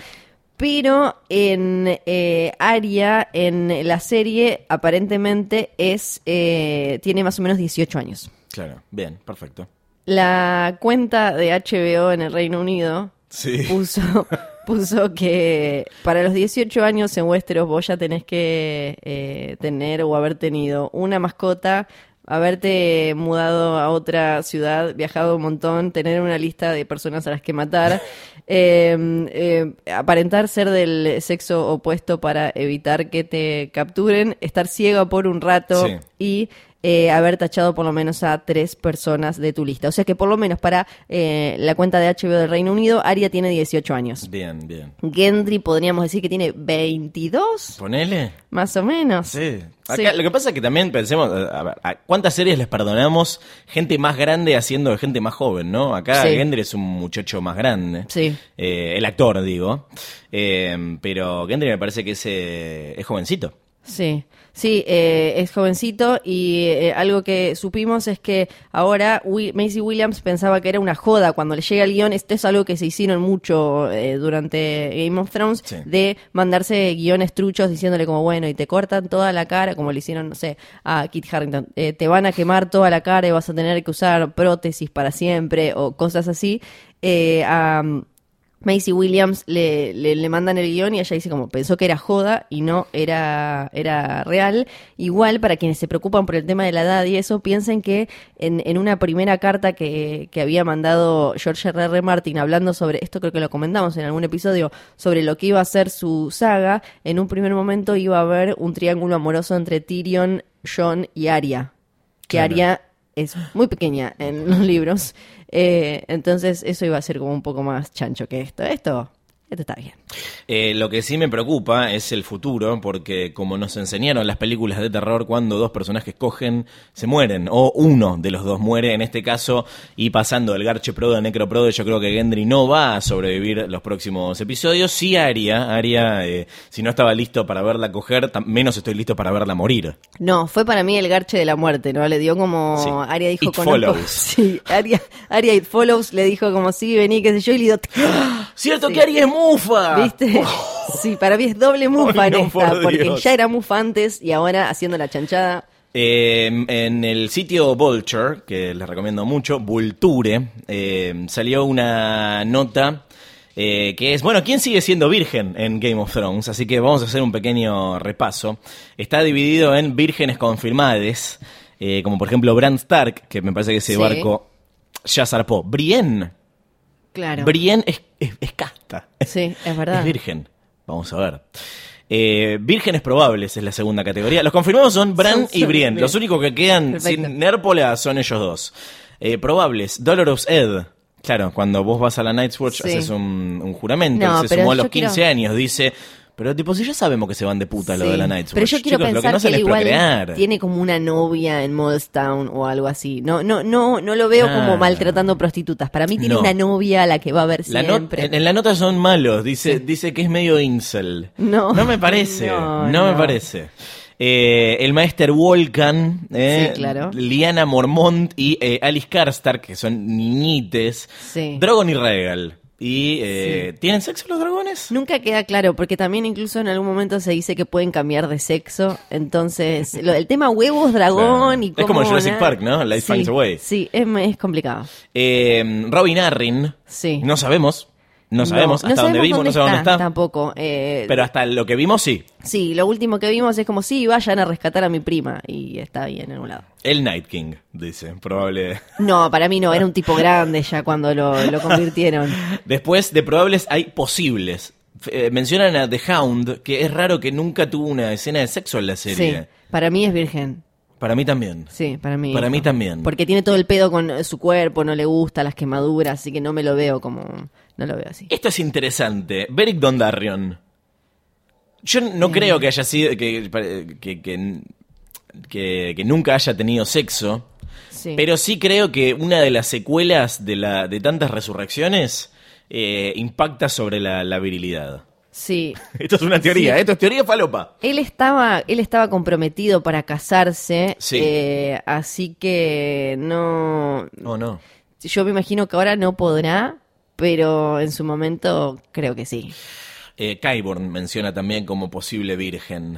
Speaker 2: Pero en eh, Aria, en la serie, aparentemente es eh, tiene más o menos 18 años.
Speaker 1: Claro, bien, perfecto.
Speaker 2: La cuenta de HBO en el Reino Unido
Speaker 1: Sí.
Speaker 2: puso, puso que para los 18 años en Westeros vos ya tenés que eh, tener o haber tenido una mascota haberte mudado a otra ciudad, viajado un montón, tener una lista de personas a las que matar, eh, eh, aparentar ser del sexo opuesto para evitar que te capturen, estar ciego por un rato
Speaker 1: Sí.
Speaker 2: y eh, haber tachado por lo menos a tres personas de tu lista. O sea que por lo menos para eh, la cuenta de HBO del Reino Unido, Aria tiene 18 años.
Speaker 1: Bien, bien.
Speaker 2: Gendry podríamos decir que tiene 22,
Speaker 1: Ponele.
Speaker 2: más o menos.
Speaker 1: Sí. Acá,
Speaker 2: Sí.
Speaker 1: Lo que pasa es que también pensemos, a ver, ¿a ¿cuántas series les perdonamos gente más grande haciendo de gente más joven, no? Acá
Speaker 2: Sí.
Speaker 1: Gendry es un muchacho más grande.
Speaker 2: Sí.
Speaker 1: Eh, el actor, digo. Eh, pero Gendry me parece que es, eh, es jovencito.
Speaker 2: Sí, sí, eh, es jovencito y eh, algo que supimos es que ahora Wi- Macy Williams pensaba que era una joda cuando le llega el guion. Esto es algo que se hicieron mucho eh, durante Game of Thrones,
Speaker 1: Sí.
Speaker 2: de mandarse guiones truchos diciéndole como, bueno, y te cortan toda la cara, como le hicieron, no sé, a Kit Harington. Eh, te van a quemar toda la cara y vas a tener que usar prótesis para siempre o cosas así. Eh, a... Macy Williams le, le, le mandan el guion y ella dice como pensó que era joda y no era, era real. Igual para quienes se preocupan por el tema de la edad y eso, piensen que en, en una primera carta que, que había mandado George R. R. Martin hablando sobre, esto creo que lo comentamos en algún episodio, sobre lo que iba a ser su saga, en un primer momento iba a haber un triángulo amoroso entre Tyrion, Jon y Arya. Que
Speaker 1: Claro.
Speaker 2: Arya es muy pequeña en los libros. Eh, entonces eso iba a ser como un poco más chancho que esto. Esto, esto está bien.
Speaker 1: Eh, lo que sí me preocupa es el futuro, porque como nos enseñaron las películas de terror, cuando dos personajes cogen, se mueren, o uno de los dos muere, en este caso, y pasando del Garche Pro de Necro Pro, yo creo que Gendry no va a sobrevivir los próximos episodios. Sí, Aria, Aria, eh, si no estaba listo para verla coger, menos estoy listo para verla morir.
Speaker 2: No, fue para mí el garche de la muerte, ¿no? Le dio como.
Speaker 1: Sí.
Speaker 2: Aria dijo
Speaker 1: It
Speaker 2: con
Speaker 1: follows.
Speaker 2: Sí, Aria, Aria It Follows le dijo como sí, vení, qué sé yo, y le dio.
Speaker 1: ¡Cierto
Speaker 2: Sí.
Speaker 1: que Aria es mufa!
Speaker 2: ¿Viste? Sí, para mí es doble mufa
Speaker 1: Ay,
Speaker 2: en esta,
Speaker 1: por
Speaker 2: porque
Speaker 1: Dios.
Speaker 2: ya era mufa antes y ahora haciendo la chanchada.
Speaker 1: Eh, en el sitio Vulture, que les recomiendo mucho, Vulture, eh, salió una nota eh, que es, bueno, ¿quién sigue siendo virgen en Game of Thrones? Así que vamos a hacer un pequeño repaso. Está dividido en vírgenes confirmades, como por ejemplo Bran Stark, que me parece que ese
Speaker 2: Sí.
Speaker 1: barco ya zarpó. Brienne,
Speaker 2: Claro.
Speaker 1: Brienne es, es- es casta.
Speaker 2: Sí, es verdad.
Speaker 1: Es virgen. Vamos a ver. Eh, vírgenes probables es la segunda categoría. Los confirmados son Bran
Speaker 2: Son-
Speaker 1: y Brienne.
Speaker 2: bien.
Speaker 1: Los únicos que quedan
Speaker 2: Perfecto.
Speaker 1: sin Nérpola son ellos dos. Eh, probables, Dolorous Ed. Claro, cuando vos vas a la Night's Watch
Speaker 2: Sí.
Speaker 1: haces un, un juramento.
Speaker 2: No,
Speaker 1: se sumó a los 15
Speaker 2: quiero-
Speaker 1: años. Dice, pero tipo, si ya sabemos que se van de puta lo de la Night's
Speaker 2: Pero
Speaker 1: Watch.
Speaker 2: yo quiero
Speaker 1: Chicos, lo que
Speaker 2: pensar
Speaker 1: no
Speaker 2: que, él
Speaker 1: les
Speaker 2: igual
Speaker 1: procrear.
Speaker 2: tiene como una novia en Molestown o algo así. No, no, no, no lo veo
Speaker 1: Ah.
Speaker 2: como maltratando prostitutas. Para mí tiene
Speaker 1: No.
Speaker 2: una novia a la que va a ver
Speaker 1: La
Speaker 2: siempre.
Speaker 1: en, en la nota son malos, dice, dice que es medio incel.
Speaker 2: No.
Speaker 1: me parece, no,
Speaker 2: No,
Speaker 1: me
Speaker 2: no.
Speaker 1: parece. Eh, el maestro Volcan, eh,
Speaker 2: Sí, claro.
Speaker 1: Liana Mormont y eh, Alice Karstark, que son niñites.
Speaker 2: Sí.
Speaker 1: Drogon y Regal. Y, eh, ¿Tienen sexo los dragones?
Speaker 2: Nunca queda claro, porque también incluso en algún momento se dice que pueden cambiar de sexo. Entonces, lo, el tema huevos, dragón y
Speaker 1: Es
Speaker 2: cómo...
Speaker 1: como en Jurassic Park, ¿no? Life
Speaker 2: sí,
Speaker 1: finds a way.
Speaker 2: Sí, es, es complicado.
Speaker 1: Eh, Robin Arryn,
Speaker 2: Sí.
Speaker 1: no sabemos. No sabemos,
Speaker 2: no
Speaker 1: hasta
Speaker 2: sabemos
Speaker 1: vimos, no sabemos dónde está.
Speaker 2: Tampoco. Eh,
Speaker 1: Pero hasta lo que vimos, sí.
Speaker 2: Sí, lo último que vimos es como, sí, vayan a rescatar a mi prima. Y está ahí en algún lado.
Speaker 1: El Night King, dice, probable.
Speaker 2: No, para mí no, era un tipo grande ya cuando lo, lo convirtieron.
Speaker 1: Después de probables hay posibles. Eh, mencionan a The Hound, que es raro que nunca tuvo una escena de sexo en la
Speaker 2: Sí,
Speaker 1: serie.
Speaker 2: para mí es virgen.
Speaker 1: Para mí también.
Speaker 2: Sí, para mí.
Speaker 1: Para mí también.
Speaker 2: Porque tiene todo el pedo con eh, su cuerpo, no le gusta las quemaduras, así que no me lo veo como. No lo veo así.
Speaker 1: Esto es interesante. Beric Dondarrion. Yo no creo que haya sido. Que, que, que, que- que nunca haya tenido sexo.
Speaker 2: Sí.
Speaker 1: Pero sí creo que una de las secuelas de, la, de tantas resurrecciones eh, impacta sobre la, la virilidad.
Speaker 2: Sí.
Speaker 1: Esto es una teoría,
Speaker 2: Sí.
Speaker 1: esto es teoría falopa.
Speaker 2: Él estaba, él estaba comprometido para casarse,
Speaker 1: Sí.
Speaker 2: eh, así que no.
Speaker 1: No, no.
Speaker 2: Yo me imagino que ahora no podrá, pero en su momento creo que sí.
Speaker 1: Eh, Kyborn menciona también como posible virgen.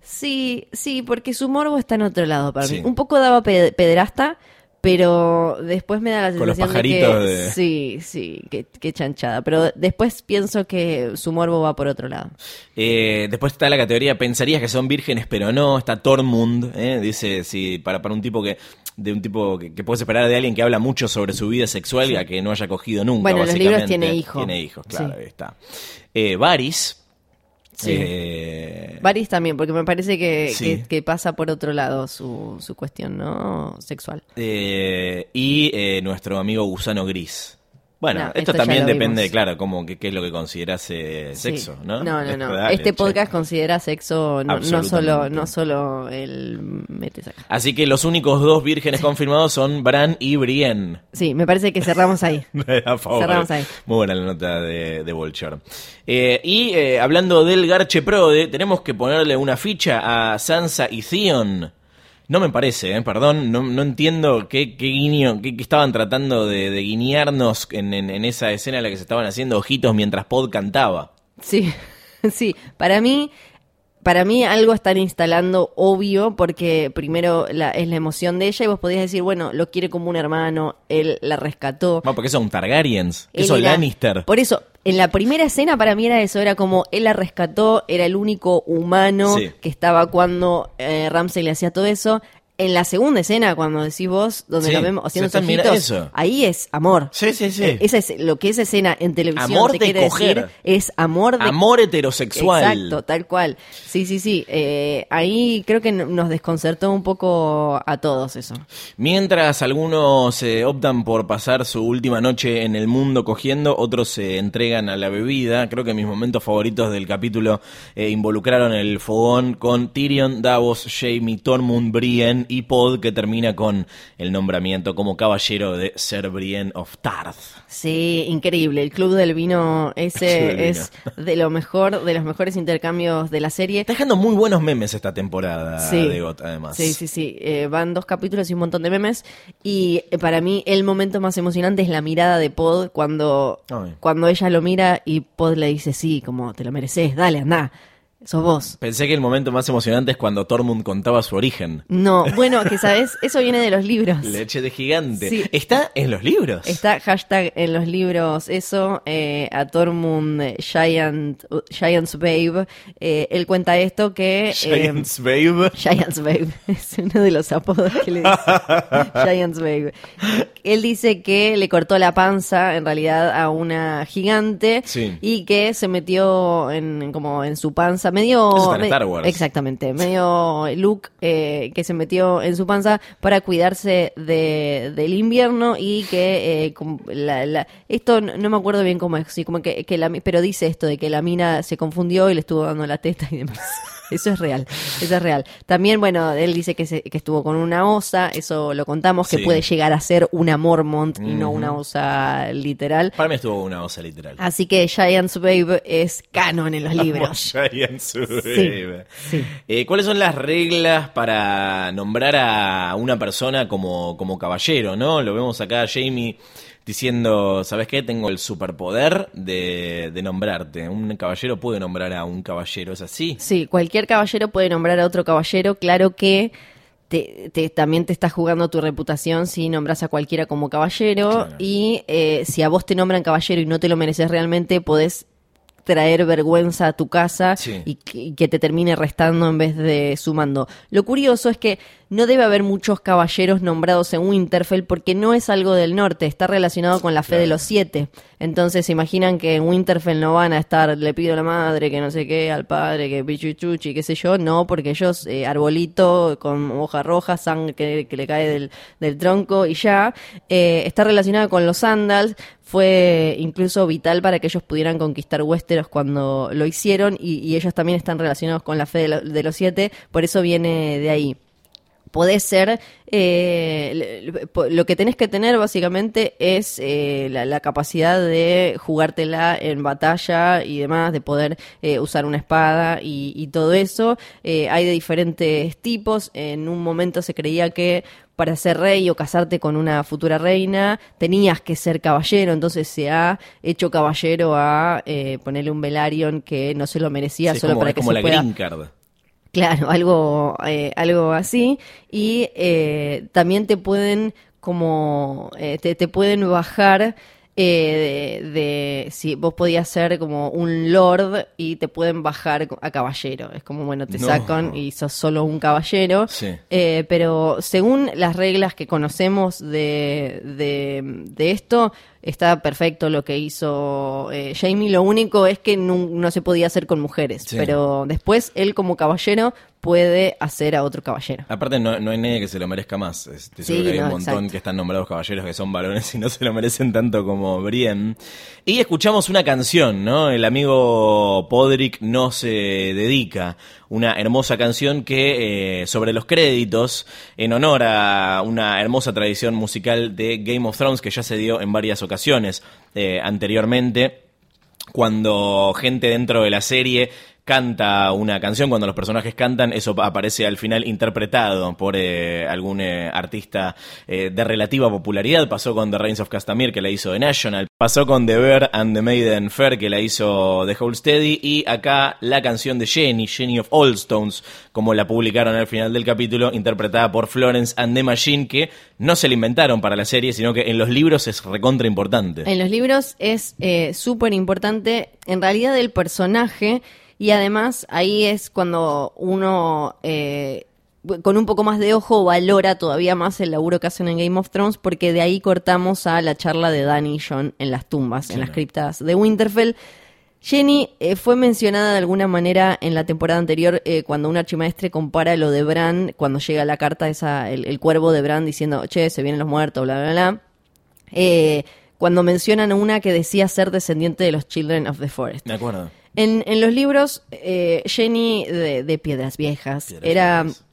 Speaker 2: Sí, sí, porque su morbo está en otro lado para
Speaker 1: Sí.
Speaker 2: mí. Un poco daba pe- pederasta, pero después me da la
Speaker 1: Con los
Speaker 2: sensación de que
Speaker 1: pajaritos de-
Speaker 2: sí, sí, qué, qué chanchada, pero después pienso que su morbo va por otro lado.
Speaker 1: Eh, después está la categoría, pensarías que son vírgenes, pero no. Está Tormund, ¿eh? dice, si para, para un tipo que de un tipo que, que puedes esperar de alguien que habla mucho sobre su vida sexual y a que no haya cogido nunca.
Speaker 2: Bueno, en los libros tiene hijos.
Speaker 1: Tiene hijos, claro,
Speaker 2: Sí.
Speaker 1: ahí está. Eh, Varys.
Speaker 2: Sí.
Speaker 1: eh,
Speaker 2: también, porque me parece que,
Speaker 1: Sí.
Speaker 2: que, que pasa por otro lado su, su cuestión, ¿no? Sexual.
Speaker 1: eh, y eh, nuestro amigo Gusano Gris. Bueno,
Speaker 2: No,
Speaker 1: esto, también depende,
Speaker 2: vimos.
Speaker 1: claro, como qué es lo que consideras eh, sexo,
Speaker 2: Sí.
Speaker 1: ¿no?
Speaker 2: No, no, no.
Speaker 1: Dale,
Speaker 2: este
Speaker 1: che.
Speaker 2: podcast considera sexo no, solo no solo el metes acá.
Speaker 1: Así que los únicos dos vírgenes confirmados son Bran y Brienne.
Speaker 2: Sí, me parece que cerramos ahí.
Speaker 1: A favor.
Speaker 2: Cerramos ahí.
Speaker 1: Muy buena la nota de, de Vulture. Eh, y eh, hablando del Garche Prode, tenemos que ponerle una ficha a Sansa y Theon. No me parece, eh, perdón, no, no entiendo qué, qué guiño, qué, qué estaban tratando de, de guiñarnos en, en- en esa escena en la que se estaban haciendo ojitos mientras Pod cantaba.
Speaker 2: Sí, sí. Para mí, para mí algo están instalando obvio porque primero la, es la emoción de ella y vos podías decir, bueno, lo quiere como un hermano, él la rescató.
Speaker 1: Bueno, porque son Targaryens, que son Lannister.
Speaker 2: Por eso, en la primera escena para mí era eso, era como él la rescató, era el único humano
Speaker 1: Sí.
Speaker 2: que estaba cuando eh, Ramsey le hacía todo eso. En la segunda escena, cuando decís vos, donde
Speaker 1: Sí,
Speaker 2: lo vemos haciendo
Speaker 1: mira
Speaker 2: ojitos,
Speaker 1: eso.
Speaker 2: ahí es amor.
Speaker 1: Sí, sí, sí.
Speaker 2: Eh, esa es, lo que esa escena en televisión
Speaker 1: Amor
Speaker 2: te
Speaker 1: de
Speaker 2: quiere
Speaker 1: coger.
Speaker 2: decir es amor de
Speaker 1: Amor heterosexual.
Speaker 2: Exacto, tal cual. Sí, sí, sí. Eh, ahí creo que nos desconcertó un poco a todos eso.
Speaker 1: Mientras algunos eh, optan por pasar su última noche en el mundo cogiendo, otros se entregan a la bebida. Creo que mis momentos favoritos del capítulo eh, involucraron el fogón con Tyrion, Davos, Jaime, Tormund, Brienne y Pod, que termina con el nombramiento como caballero de Ser Brienne of Tarth.
Speaker 2: Sí, increíble. El Club del Vino ese
Speaker 1: del Vino.
Speaker 2: es de lo mejor, de los mejores intercambios de la serie.
Speaker 1: Está dejando muy buenos memes esta temporada
Speaker 2: Sí.
Speaker 1: de GOT, además.
Speaker 2: Sí, sí, sí. Eh, van dos capítulos y un montón de memes. Y eh, para mí el momento más emocionante es la mirada de Pod cuando,
Speaker 1: Ay.
Speaker 2: cuando ella lo mira y Pod le dice, sí, como te lo mereces, dale, anda. Sos vos.
Speaker 1: Pensé que el momento más emocionante es cuando Tormund contaba su origen.
Speaker 2: No, bueno, que sabes, eso viene de los libros.
Speaker 1: Leche de gigante.
Speaker 2: Sí.
Speaker 1: ¿Está en los libros?
Speaker 2: Está hashtag en los libros eso, eh, a Tormund eh, Giant, uh, Giants Babe. eh, él cuenta esto que... eh,
Speaker 1: Giants, babe.
Speaker 2: Giants Babe, es uno de los apodos que le dice. Giants Babe. Él dice que le cortó la panza en realidad a una gigante
Speaker 1: Sí.
Speaker 2: y que se metió en como en su panza, medio
Speaker 1: Eso está en
Speaker 2: me-
Speaker 1: Star Wars.
Speaker 2: exactamente, medio Luke eh, que se metió en su panza para cuidarse de, del invierno y que eh, la- la- esto no, me acuerdo bien cómo es, sí, como que, que la, pero dice esto de que la mina se confundió y le estuvo dando la teta y demás. Eso es real, eso es real. También, bueno, él dice que, se- que estuvo con una osa, eso lo contamos, que
Speaker 1: Sí.
Speaker 2: puede llegar a ser una Mormont y no una osa literal.
Speaker 1: Para mí estuvo una osa literal.
Speaker 2: Así que Giants Babe es canon en los libros. Sí, sí.
Speaker 1: Eh, ¿Cuáles son las reglas para nombrar a una persona como, como caballero? ¿no? Lo vemos acá a Jamie diciendo, ¿sabes qué? Tengo el superpoder de, de nombrarte. Un caballero puede nombrar a un caballero, ¿es así?
Speaker 2: Sí, cualquier caballero puede nombrar a otro caballero. Claro que te, te- también te estás jugando tu reputación si nombras a cualquiera como caballero.
Speaker 1: Claro.
Speaker 2: Y eh, si a vos te nombran caballero y no te lo mereces realmente, podés traer vergüenza a tu casa
Speaker 1: Sí.
Speaker 2: y, que, y que te termine restando en vez de sumando. Lo curioso es que no debe haber muchos caballeros nombrados en Winterfell porque no es algo del norte, está relacionado con la fe de los siete. Entonces se imaginan que en Winterfell no van a estar, le pido a la madre, que no sé qué, al padre, que pichuchuchi, qué sé yo, no, porque ellos, eh, arbolito con hoja roja, sangre que, que le cae del, del tronco y ya, eh, está relacionado con los sandals, fue incluso vital para que ellos pudieran conquistar Westeros cuando lo hicieron y, ellos también están relacionados con la fe de, lo- de los siete, por eso viene de ahí podés ser, eh, lo que tenés que tener básicamente es eh, la, la capacidad de jugártela en batalla y demás, de poder eh, usar una espada y, y todo eso. Eh, hay de diferentes tipos. En un momento se creía que para ser rey o casarte con una futura reina tenías que ser caballero, entonces se ha hecho caballero a eh, ponerle un Velaryon que no se lo merecía
Speaker 1: Sí,
Speaker 2: solo
Speaker 1: como,
Speaker 2: para
Speaker 1: es
Speaker 2: que
Speaker 1: como
Speaker 2: se
Speaker 1: la
Speaker 2: pueda
Speaker 1: green card.
Speaker 2: Claro, algo, eh, algo así. Y eh, también te pueden como eh, te, te pueden bajar eh, de, de- si vos podías ser como un lord y te pueden bajar a caballero. Es como, bueno, te
Speaker 1: No.
Speaker 2: sacan y sos solo un caballero.
Speaker 1: Sí.
Speaker 2: Eh, pero según las reglas que conocemos de, de, de esto, está perfecto lo que hizo eh, Jamie. Lo único es que no, no se podía hacer con mujeres.
Speaker 1: Sí.
Speaker 2: Pero después él como caballero puede hacer a otro caballero.
Speaker 1: Aparte, no, no hay nadie que se lo merezca más.
Speaker 2: Sí,
Speaker 1: seguro que hay
Speaker 2: no,
Speaker 1: un montón
Speaker 2: exacto.
Speaker 1: que están nombrados caballeros que son varones y no se lo merecen tanto como Brienne. Y escuchamos una canción, ¿no? El amigo Podrick no se dedica. Una hermosa canción que, eh, sobre los créditos, en honor a una hermosa tradición musical de Game of Thrones que ya se dio en varias ocasiones eh, anteriormente cuando gente dentro de la serie canta una canción, cuando los personajes cantan, eso aparece al final interpretado por eh, algún eh, artista eh, de relativa popularidad. Pasó con The Reigns of Castamere, que la hizo The National. Pasó con The Bear and the Maiden Fair, que la hizo The Whole. Y acá la canción de Jenny, Jenny of All Stones, como la publicaron al final del capítulo, interpretada por Florence and the Machine, que no se la inventaron para la serie, sino que en los libros es recontra importante.
Speaker 2: En los libros es eh, súper importante, en realidad, el personaje, y además ahí es cuando uno, eh, con un poco más de ojo, valora todavía más el laburo que hacen en Game of Thrones, porque de ahí cortamos a la charla de Dany y John en las tumbas, en las criptas de Winterfell. Jenny eh, fue mencionada de alguna manera en la temporada anterior eh, cuando un archimaestre compara lo de Bran, cuando llega la carta, esa, el, el cuervo de Bran diciendo, che, se vienen los muertos, bla, bla, bla. Eh, cuando mencionan a una que decía ser descendiente de los Children of the Forest.
Speaker 1: Me acuerdo.
Speaker 2: En, en los libros, eh, Jenny de, de Piedras Viejas
Speaker 1: Piedras
Speaker 2: era
Speaker 1: Viejas.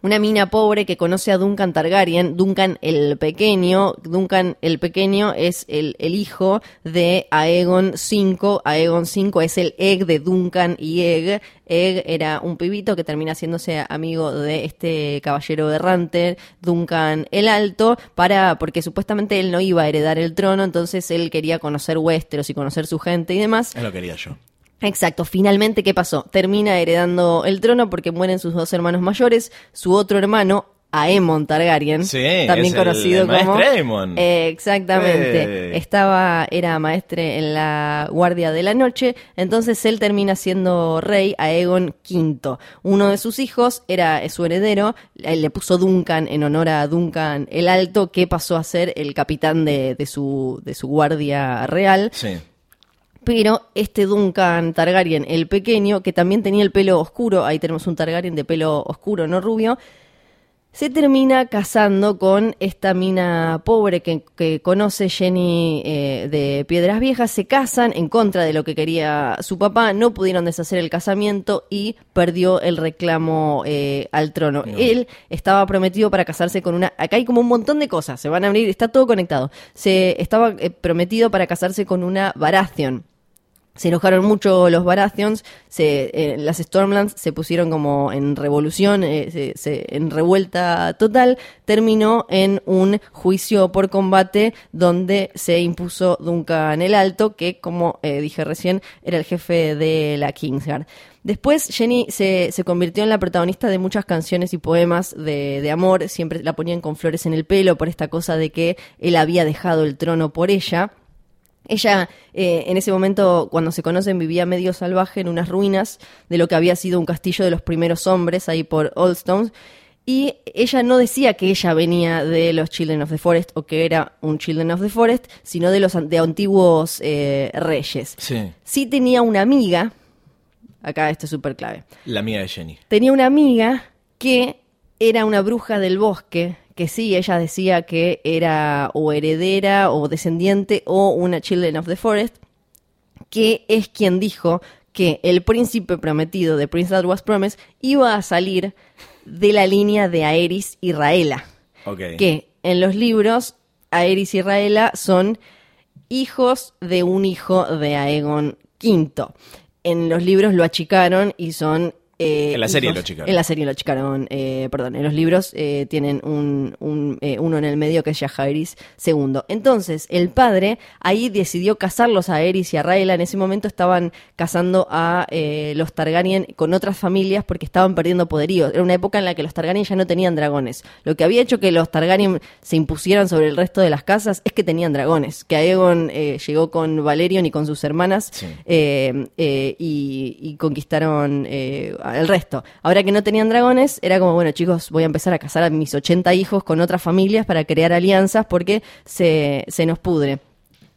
Speaker 2: una mina pobre que conoce a Duncan Targaryen. Duncan el Pequeño. Duncan el Pequeño es el, el hijo de Aegon V. Aegon V es el Egg de Duncan y Egg. Egg era un pibito que termina haciéndose amigo de este caballero errante, Duncan el Alto, para porque supuestamente él no iba a heredar el trono, entonces él quería conocer Westeros y conocer su gente y demás.
Speaker 1: Es lo que quería yo.
Speaker 2: Exacto, finalmente, ¿qué pasó? Termina heredando el trono porque mueren sus dos hermanos mayores, su otro hermano, Aemon Targaryen,
Speaker 1: Sí,
Speaker 2: también
Speaker 1: es el-
Speaker 2: conocido
Speaker 1: el
Speaker 2: como...
Speaker 1: maestre Aemon.
Speaker 2: Eh, exactamente,
Speaker 1: Eh.
Speaker 2: estaba, era maestre en la Guardia de la Noche, entonces él termina siendo rey Aegon V. Uno de sus hijos era su heredero, él le puso Duncan en honor a Duncan el Alto, que pasó a ser el capitán de, de su, de su guardia real.
Speaker 1: Sí.
Speaker 2: Pero este Duncan Targaryen, el pequeño, que también tenía el pelo oscuro, ahí tenemos un Targaryen de pelo oscuro, no rubio, se termina casando con esta mina pobre que, que conoce Jenny eh, de Piedras Viejas. Se casan en contra de lo que quería su papá, no pudieron deshacer el casamiento y perdió el reclamo eh, al trono. Él estaba prometido para casarse con una... Acá hay como un montón de cosas, se van a abrir, está todo conectado. Se estaba eh, prometido para casarse con una Baratheon. Se enojaron mucho los Baratheons, se, eh, las Stormlands se pusieron como en revolución, eh, en revuelta total, terminó en un juicio por combate donde se impuso Duncan el Alto, que como eh, dije recién era el jefe de la Kingsguard. Después Jenny se, convirtió en la protagonista de muchas canciones y poemas de amor, siempre la ponían con flores en el pelo por esta cosa de que él había dejado el trono por ella. Ella, eh, en ese momento, cuando se conocen, vivía medio salvaje en unas ruinas de lo que había sido un castillo de los primeros hombres ahí por Oldstones. Y ella no decía que ella venía de los Children of the Forest o que era un Children of the Forest, sino de los de antiguos eh, reyes.
Speaker 1: Sí.
Speaker 2: Sí tenía una amiga, acá esto es súper clave,
Speaker 1: La amiga de Jenny.
Speaker 2: tenía una amiga que era una bruja del bosque, que sí, ella decía que era o heredera o descendiente o una Children of the Forest, que es quien dijo que el príncipe prometido de Prince That Was Promised iba a salir de la línea de Aerys y Raela que en los libros Aerys y Raela son hijos de un hijo de Aegon V. En los libros lo achicaron y son eh,
Speaker 1: En la serie
Speaker 2: hijos-
Speaker 1: lo achicaron.
Speaker 2: En la serie lo achicaron, eh, perdón. En los libros eh, tienen un, un, uno en el medio que es Jaehaerys II. Entonces, el padre ahí decidió casarlos a Aerys y a Rhaela. En ese momento estaban casando a los Targaryen con otras familias porque estaban perdiendo poderío. Era una época en la que los Targaryen ya no tenían dragones. Lo que había hecho que los Targaryen se impusieran sobre el resto de las casas es que tenían dragones. Que Aegon llegó con Valerion y con sus hermanas
Speaker 1: Sí.
Speaker 2: y, y conquistaron al resto. Ahora que no tenían dragones, era como, bueno, chicos, voy a empezar a casar a mis 80 hijos con otras familias para crear alianzas porque se, se nos pudre.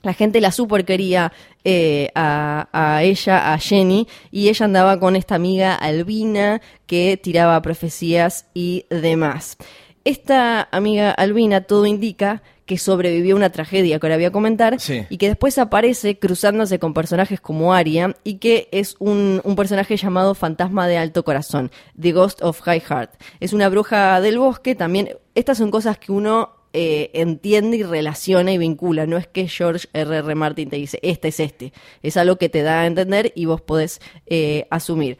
Speaker 2: La gente la super quería eh, a, a ella, a Jenny, y ella andaba con esta amiga Albina que tiraba profecías y demás. Esta amiga Albina todo indica que sobrevivió a una tragedia que ahora voy a comentar
Speaker 1: Sí.
Speaker 2: y que después aparece cruzándose con personajes como Arya y que es un, un personaje llamado Fantasma de Alto Corazón, The Ghost of High Heart. Es una bruja del bosque, también estas son cosas que uno eh, entiende y relaciona y vincula, no es que George R. R. Martin te dice, este es este, es algo que te da a entender y vos podés eh, asumir.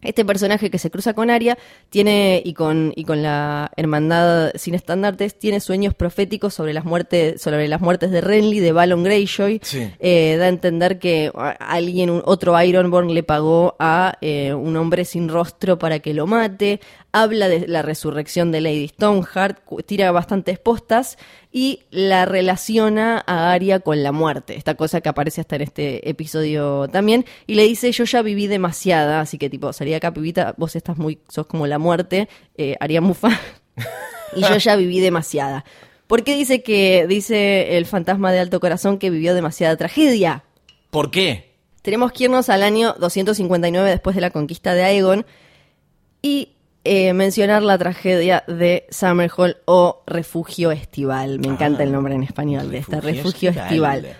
Speaker 2: Este personaje que se cruza con Arya tiene y con y con la hermandad sin estandartes tiene sueños proféticos sobre las muertes sobre las muertes de Renly, de Balon Greyjoy.
Speaker 1: Sí.
Speaker 2: Eh, da a entender que alguien un- otro Ironborn le pagó a eh, un hombre sin rostro para que lo mate. Habla de la resurrección de Lady Stoneheart, tira bastantes postas y la relaciona a Arya con la muerte. Esta cosa que aparece hasta en este episodio también. Y le dice, yo ya viví demasiada, así que tipo, salí acá, pibita, vos estás muy, sos como la muerte, eh, Arya Mufa. y yo ya viví demasiada. ¿Por qué dice que, dice el fantasma de alto corazón que vivió demasiada tragedia?
Speaker 1: ¿Por qué?
Speaker 2: Tenemos que irnos al año 259 después de la conquista de Aegon y eh, mencionar la tragedia de Summerhall o Refugio Estival. Me encanta el nombre en español de este Refugio Estival.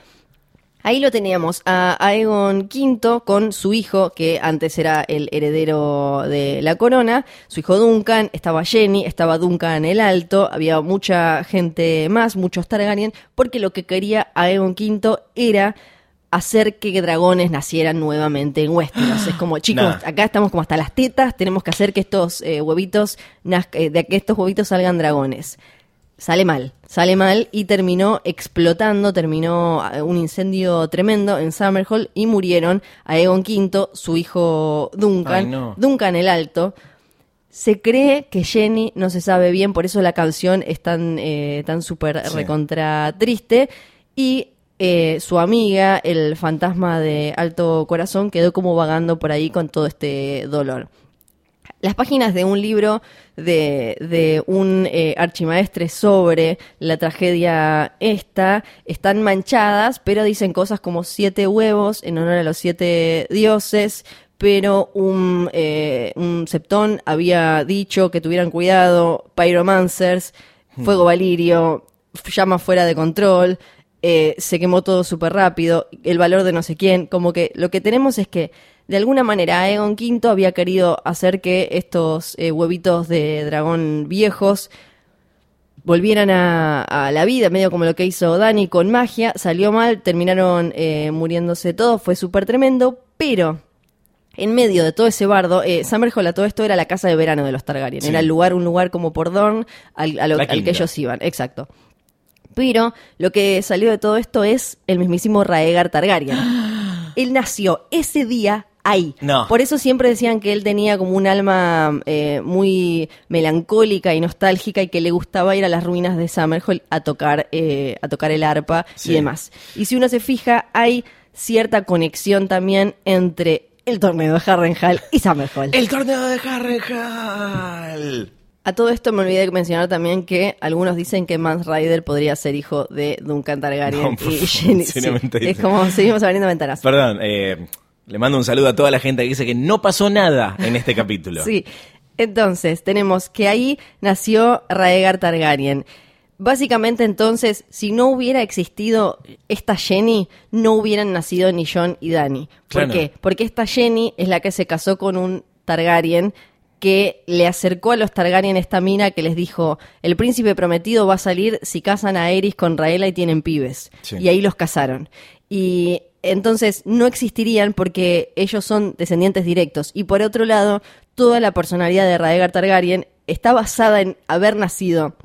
Speaker 2: Ahí lo teníamos a Aegon V con su hijo, que antes era el heredero de la corona, su hijo Duncan, estaba Jenny, estaba Duncan el Alto, había mucha gente más, muchos Targaryen, porque lo que quería Aegon V era hacer que dragones nacieran nuevamente en Westeros. Es como, chicos,
Speaker 1: Nah.
Speaker 2: acá estamos como hasta las tetas, tenemos que hacer que estos eh, huevitos, eh, de que estos huevitos salgan dragones sale mal, sale mal y terminó explotando, terminó eh, un incendio tremendo en Summerhall y murieron Aegon V, su hijo Duncan,
Speaker 1: Ay, no.
Speaker 2: Duncan el Alto. Se cree que Jenny no se sabe bien, por eso la canción es tan, eh, tan súper
Speaker 1: Sí.
Speaker 2: recontra triste. Y eh, su amiga, el fantasma de Alto Corazón, quedó como vagando por ahí con todo este dolor. Las páginas de un libro de, de un eh, archimaestre sobre la tragedia esta están manchadas, pero dicen cosas como siete huevos en honor a los siete dioses, pero un, eh, un septón había dicho que tuvieran cuidado, pyromancers, fuego valirio, llama fuera de control, eh, se quemó todo súper rápido, el valor de no sé quién, como que lo que tenemos es que de alguna manera Aegon V había querido hacer que estos eh, huevitos de dragón viejos volvieran a, a la vida, medio como lo que hizo Dani con magia, salió mal, terminaron eh, muriéndose todos, fue súper tremendo, pero en medio de todo ese bardo, eh, Summerhall a todo esto era la casa de verano de los Targaryen,
Speaker 1: Sí.
Speaker 2: era el lugar, un lugar como por Dorne al, que ellos iban, exacto. Pero lo que salió de todo esto es el mismísimo Raegar Targaryen. Él nació ese día ahí.
Speaker 1: No.
Speaker 2: Por eso siempre decían que él tenía como un alma eh, muy melancólica y nostálgica y que le gustaba ir a las ruinas de Summerhall a tocar, eh, a tocar el arpa
Speaker 1: Sí.
Speaker 2: y demás. Y si uno se fija, hay cierta conexión también entre el torneo de Harrenhal y Summerhall.
Speaker 1: El torneo de Harrenhal.
Speaker 2: A todo esto me olvidé de mencionar también que algunos dicen que Mans Rider podría ser hijo de Duncan Targaryen
Speaker 1: No,
Speaker 2: y Jenny. sí. es como seguimos abriendo ventanas.
Speaker 1: Perdón, eh, le mando un saludo a toda la gente que dice que no pasó nada en este capítulo.
Speaker 2: Sí. Entonces, tenemos que ahí nació Raegar Targaryen. Básicamente, entonces, si no hubiera existido esta Jenny, no hubieran nacido ni John y Dani. ¿Por
Speaker 1: Claro.
Speaker 2: qué? Porque esta Jenny es la que se casó con un Targaryen que le acercó a los Targaryen esta mina que les dijo, el príncipe prometido va a salir si casan a Eris con Raela y tienen pibes.
Speaker 1: Sí.
Speaker 2: Y ahí los casaron. Y entonces no existirían porque ellos son descendientes directos. Y por otro lado, toda la personalidad de Raegar Targaryen está basada en haber nacido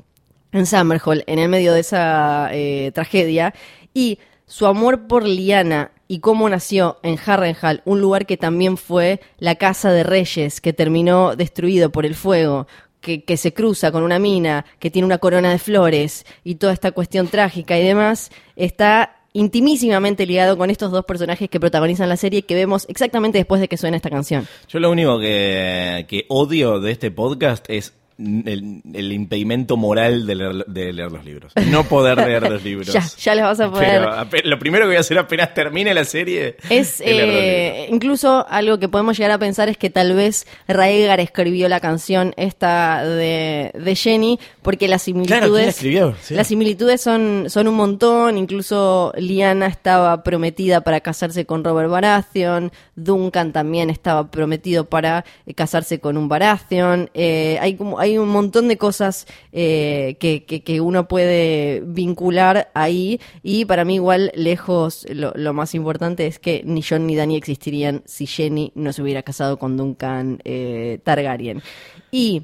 Speaker 2: en Summerhall, en el medio de esa eh, tragedia, y su amor por Liana y cómo nació en Harrenhal, un lugar que también fue la casa de reyes, que terminó destruido por el fuego, que, que se cruza con una mina, que tiene una corona de flores, y toda esta cuestión trágica y demás, está intimísimamente ligado con estos dos personajes que protagonizan la serie que vemos exactamente después de que suena esta canción.
Speaker 1: Yo lo único que, que odio de este podcast es el, el impedimento moral de leer, de leer los libros. No poder leer los libros.
Speaker 2: Ya, ya les vas a poder.
Speaker 1: Pero lo primero que voy a hacer apenas termine la serie
Speaker 2: Es
Speaker 1: leer los
Speaker 2: eh,
Speaker 1: libros.
Speaker 2: incluso algo que podemos llegar a pensar es que tal vez Raegar escribió la canción esta de, de Jenny porque las
Speaker 1: Claro, ¿quién
Speaker 2: similitudes
Speaker 1: la escribió? Sí.
Speaker 2: las similitudes son, son un montón, incluso Liana estaba prometida para casarse con Robert Baratheon, Duncan también estaba prometido para eh, casarse con un Baratheon, eh, hay como hay un montón de cosas eh, que, que, que uno puede vincular ahí y para mí igual lejos lo, lo más importante es que ni John ni Dani existirían si Jenny no se hubiera casado con Duncan eh, Targaryen. Y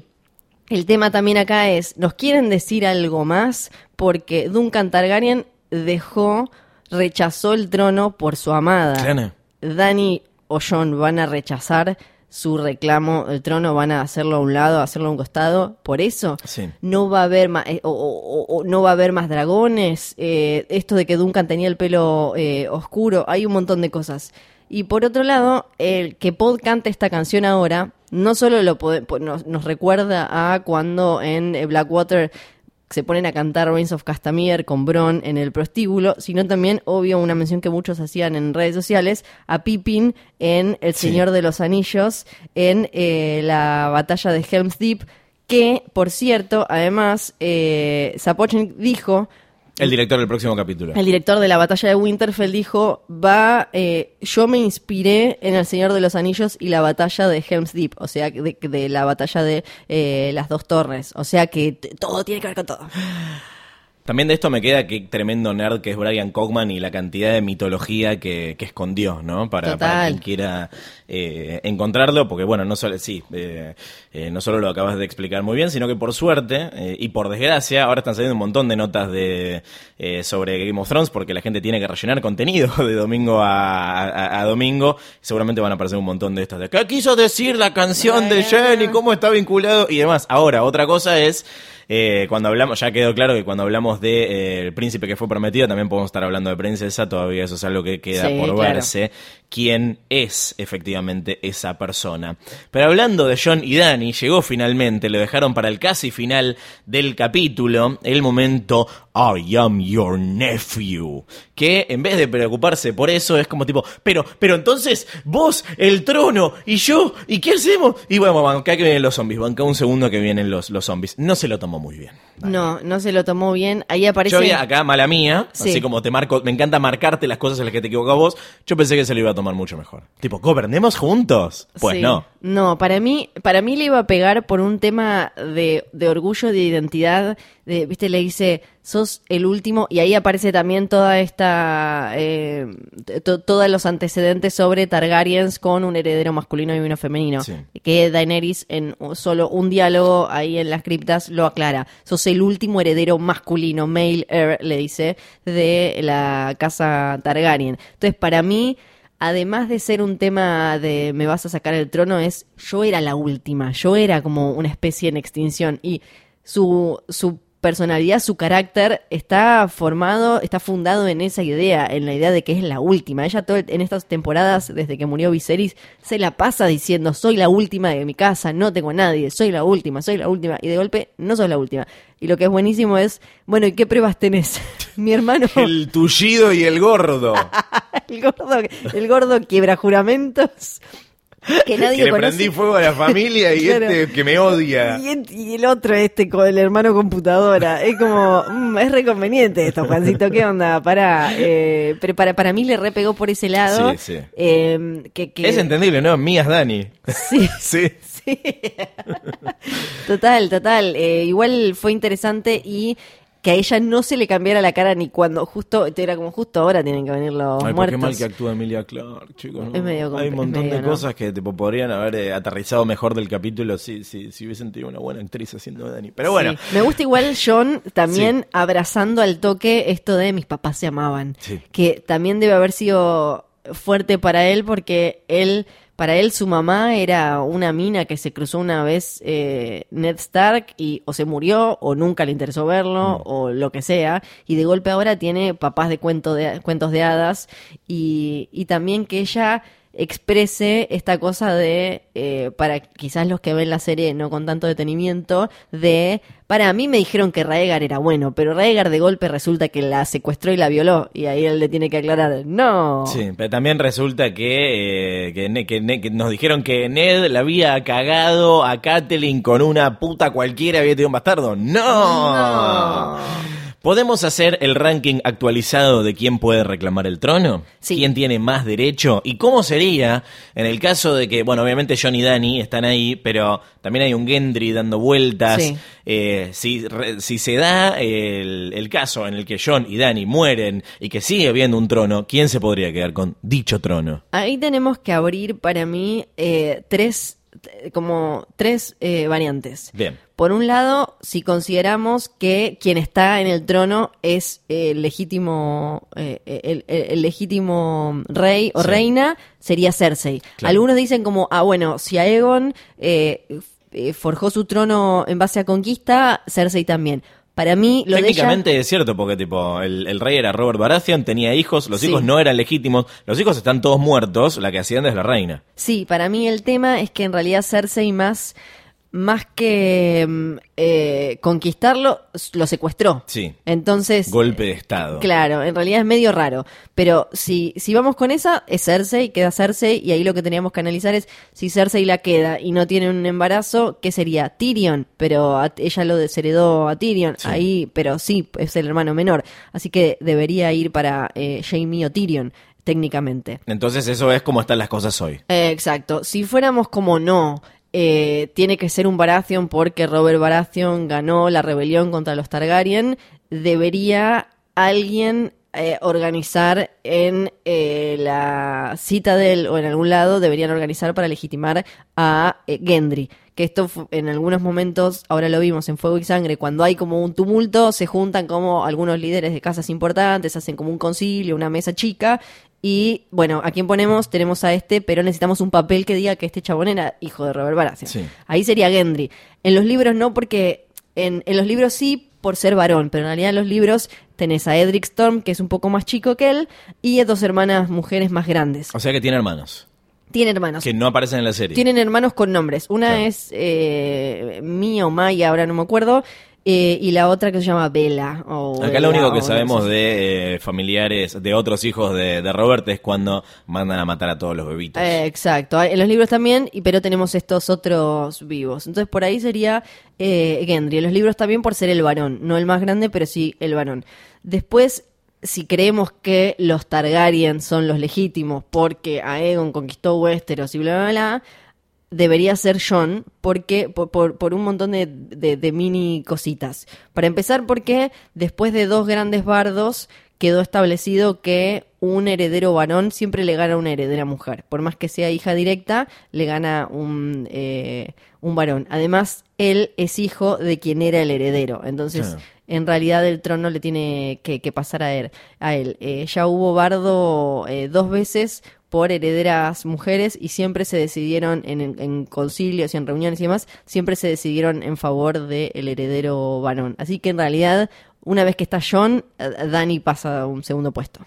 Speaker 2: el tema también acá es, ¿nos quieren decir algo más? Porque Duncan Targaryen dejó, rechazó el trono por su amada. Dani o John van a rechazar su reclamo del trono, van a hacerlo a un lado, a hacerlo a un costado. Por eso
Speaker 1: Sí.
Speaker 2: no va a haber más, o, o- o- o no va a haber más dragones. eh, esto de que Duncan tenía el pelo eh, oscuro, hay un montón de cosas. Y por otro lado, el que Pod cante esta canción ahora, no solo lo pode- po- nos, nos recuerda a cuando en eh, Blackwater se ponen a cantar Reigns of Castamere con Bron en el prostíbulo, sino también, obvio, una mención que muchos hacían en redes sociales, a Pippin en El
Speaker 1: Sí.
Speaker 2: Señor de los Anillos, en eh, la batalla de Helm's Deep, que, por cierto, además, eh, dijo
Speaker 1: El director del próximo capítulo.
Speaker 2: el director de la batalla de Winterfell dijo, va, eh, yo me inspiré en El Señor de los Anillos y la batalla de Helm's Deep, o sea, de, de la batalla de eh, las dos torres, o sea que todo tiene que ver con todo.
Speaker 1: También de esto me queda que tremendo nerd que es Brian Cogman y la cantidad de mitología que, que escondió, ¿no? Para, para quien quiera eh, encontrarlo, porque bueno, no solo, sí, eh, eh, no solo lo acabas de explicar muy bien, sino que por suerte eh, y por desgracia, ahora están saliendo un montón de notas de eh, sobre Game of Thrones, porque la gente tiene que rellenar contenido de domingo a, a- a domingo. Seguramente van a aparecer un montón de estas de ¿qué quiso decir la canción de Jenny? ¿Cómo está vinculado? Y demás. Ahora, otra cosa es eh, cuando hablamos, ya quedó claro que cuando hablamos de eh, el príncipe que fue prometido, también podemos estar hablando de princesa, todavía eso es algo que queda
Speaker 2: Sí,
Speaker 1: por
Speaker 2: claro.
Speaker 1: verse, quién es efectivamente esa persona. Pero hablando de John y Danny, llegó finalmente, lo dejaron para el casi final del capítulo, el momento I am your nephew, que en vez de preocuparse por eso es como tipo, pero, pero entonces vos, el trono, y yo, ¿y qué hacemos? Y bueno, acá que vienen los zombies, banca un segundo que vienen los, los zombies. No se lo tomó muy bien.
Speaker 2: No, no se lo tomó bien, ahí aparece...
Speaker 1: Yo había acá, mala mía,
Speaker 2: Sí.
Speaker 1: así como te marco, me encanta marcarte las cosas en las que te equivocas vos, yo pensé que se lo iba a tomar mucho mejor. Tipo, ¿gobernemos juntos? Pues
Speaker 2: Sí.
Speaker 1: no.
Speaker 2: No, para mí, para mí le iba a pegar por un tema de, de orgullo, de identidad. De, Viste, le dice, sos el último, y ahí aparece también toda esta, eh, to- todos los antecedentes sobre Targaryens con un heredero masculino y uno femenino.
Speaker 1: Sí.
Speaker 2: Que Daenerys en solo un diálogo ahí en las criptas lo aclara. Sos el último heredero masculino, male heir, le dice, de la casa Targaryen. Entonces, para mí, además de ser un tema de me vas a sacar el trono, es yo era la última, yo era como una especie en extinción y su, su personalidad, su carácter está formado, está fundado en esa idea, en la idea de que es la última. Ella todo en estas temporadas, desde que murió Viserys, se la pasa diciendo soy la última de mi casa, no tengo a nadie, soy la última, soy la última, y de golpe no sos la última. Y lo que es buenísimo es, bueno, ¿y qué pruebas tenés? Mi hermano,
Speaker 1: El tullido y el gordo.
Speaker 2: el gordo, el gordo quiebra juramentos que nadie
Speaker 1: que le
Speaker 2: conoce.
Speaker 1: prendí fuego a la familia y
Speaker 2: Claro.
Speaker 1: este que me odia.
Speaker 2: Y, el- y el otro, este, con el hermano computadora. Es como, mm, es reconveniente esto, Juancito. ¿Qué onda? Para, eh, pero para, para mí le repegó por ese lado.
Speaker 1: Sí, sí.
Speaker 2: eh, que, que-
Speaker 1: Es entendible, ¿no? Mías Dani.
Speaker 2: Sí,
Speaker 1: Sí.
Speaker 2: sí. total, total. Eh, igual fue interesante y que a ella no se le cambiara la cara ni cuando justo, era como justo ahora tienen que venir los
Speaker 1: Ay,
Speaker 2: muertos.
Speaker 1: qué mal que actúa Emilia Clark, chicos. ¿no?
Speaker 2: Es medio
Speaker 1: Hay un montón
Speaker 2: medio,
Speaker 1: de
Speaker 2: ¿no?
Speaker 1: cosas que tipo, podrían haber eh, aterrizado mejor del capítulo si, si, si hubiesen tenido una buena actriz haciendo de Dani. Pero bueno,
Speaker 2: Sí. Me gusta igual John también abrazando al toque esto de mis papás se amaban.
Speaker 1: Sí.
Speaker 2: Que también debe haber sido fuerte para él porque él, para él su mamá era una mina que se cruzó una vez eh, Ned Stark y o se murió o nunca le interesó verlo
Speaker 1: Mm.
Speaker 2: o lo que sea. Y de golpe ahora tiene papás de, cuento de cuentos de hadas y, y también que ella exprese esta cosa de, eh, para quizás los que ven la serie no con tanto detenimiento, de, para mí me dijeron que Raegar era bueno, pero Raegar de golpe resulta que la secuestró y la violó, y ahí él le tiene que aclarar, no.
Speaker 1: Sí, pero también resulta que, eh, que, que que nos dijeron que Ned le había cagado a Catelyn con una puta cualquiera había tenido un bastardo. ¡No! ¿Podemos hacer el ranking actualizado de quién puede reclamar el trono?
Speaker 2: Sí.
Speaker 1: ¿Quién tiene más derecho? ¿Y cómo sería en el caso de que, bueno, obviamente John y Dani están ahí, pero también hay un Gendry dando vueltas?
Speaker 2: Sí.
Speaker 1: Eh, si, re- si se da el, el caso en el que John y Dani mueren y que sigue habiendo un trono, ¿quién se podría quedar con dicho trono?
Speaker 2: Ahí tenemos que abrir para mí eh, tres, como tres eh, variantes.
Speaker 1: Bien.
Speaker 2: Por un lado, si consideramos que quien está en el trono es el legítimo, eh, el, el- el legítimo rey o
Speaker 1: Sí.
Speaker 2: reina, sería Cersei.
Speaker 1: Claro.
Speaker 2: Algunos dicen como, ah, bueno, si Aegon eh, eh, forjó su trono en base a conquista, Cersei también. Para mí, lo de ella...
Speaker 1: Técnicamente es cierto, porque tipo, el, el rey era Robert Baratheon, tenía hijos, los
Speaker 2: Sí.
Speaker 1: hijos no eran legítimos, los hijos están todos muertos, la que hacían es la reina.
Speaker 2: Sí, para mí el tema es que en realidad Cersei más, más que mm, eh, conquistarlo, lo secuestró.
Speaker 1: Sí.
Speaker 2: Entonces...
Speaker 1: Golpe de estado.
Speaker 2: Claro, en realidad es medio raro. Pero si, si vamos con esa, es Cersei, queda Cersei, y ahí lo que teníamos que analizar es si Cersei la queda y no tiene un embarazo, ¿qué sería? Tyrion, pero a- ella lo desheredó a Tyrion,
Speaker 1: Sí.
Speaker 2: ahí, pero sí, es el hermano menor. Así que debería ir para eh, Jaime o Tyrion, técnicamente.
Speaker 1: Entonces eso es como están las cosas hoy.
Speaker 2: Eh, exacto. Si fuéramos como no, eh, tiene que ser un Baratheon porque Robert Baratheon ganó la rebelión contra los Targaryen, debería alguien eh, organizar en eh, la Citadel o en algún lado, deberían organizar para legitimar a eh, Gendry. Que esto en algunos momentos, ahora lo vimos en Fuego y Sangre, cuando hay como un tumulto, se juntan como algunos líderes de casas importantes, hacen como un concilio, una mesa chica, y bueno, ¿a quién ponemos? Tenemos a este, pero necesitamos un papel que diga que este chabón era hijo de Robert Baratheon.
Speaker 1: Sí.
Speaker 2: Ahí sería Gendry. En los libros no, porque en, en los libros sí por ser varón, pero en realidad en los libros tenés a Edric Storm, que es un poco más chico que él, y a dos hermanas mujeres más grandes.
Speaker 1: O sea que tiene hermanos,
Speaker 2: Tiene hermanos.
Speaker 1: que no aparecen en la serie.
Speaker 2: Tienen hermanos con nombres. Una
Speaker 1: Claro.
Speaker 2: es eh, Mia o Maya, ahora no me acuerdo, eh, y la otra que se llama Bella. o
Speaker 1: Acá
Speaker 2: Bella,
Speaker 1: lo único que sabemos de eh, familiares, de otros hijos de, de Robert es cuando mandan a matar a todos los bebitos.
Speaker 2: Eh, exacto, Hay- en los libros también, y, pero tenemos estos otros vivos. Entonces por ahí sería eh, Gendry. En los libros también por ser el varón, no el más grande, pero sí el varón. Después, si creemos que los Targaryen son los legítimos porque Aegon conquistó Westeros y bla, bla, bla, debería ser John porque por, por, por un montón de, de- de mini cositas. Para empezar, porque después de dos grandes bardos quedó establecido que un heredero varón siempre le gana a una heredera mujer. Por más que sea hija directa, le gana un, eh, un varón. Además, él es hijo de quien era el heredero. Entonces. En realidad el trono le tiene que, pasar a él. A él. Eh, ya hubo bardo eh, dos veces por herederas mujeres y siempre se decidieron en, concilios y en reuniones y demás, siempre se decidieron en favor del heredero varón. Así que en realidad, una vez que está John, eh, Dani pasa a un segundo puesto.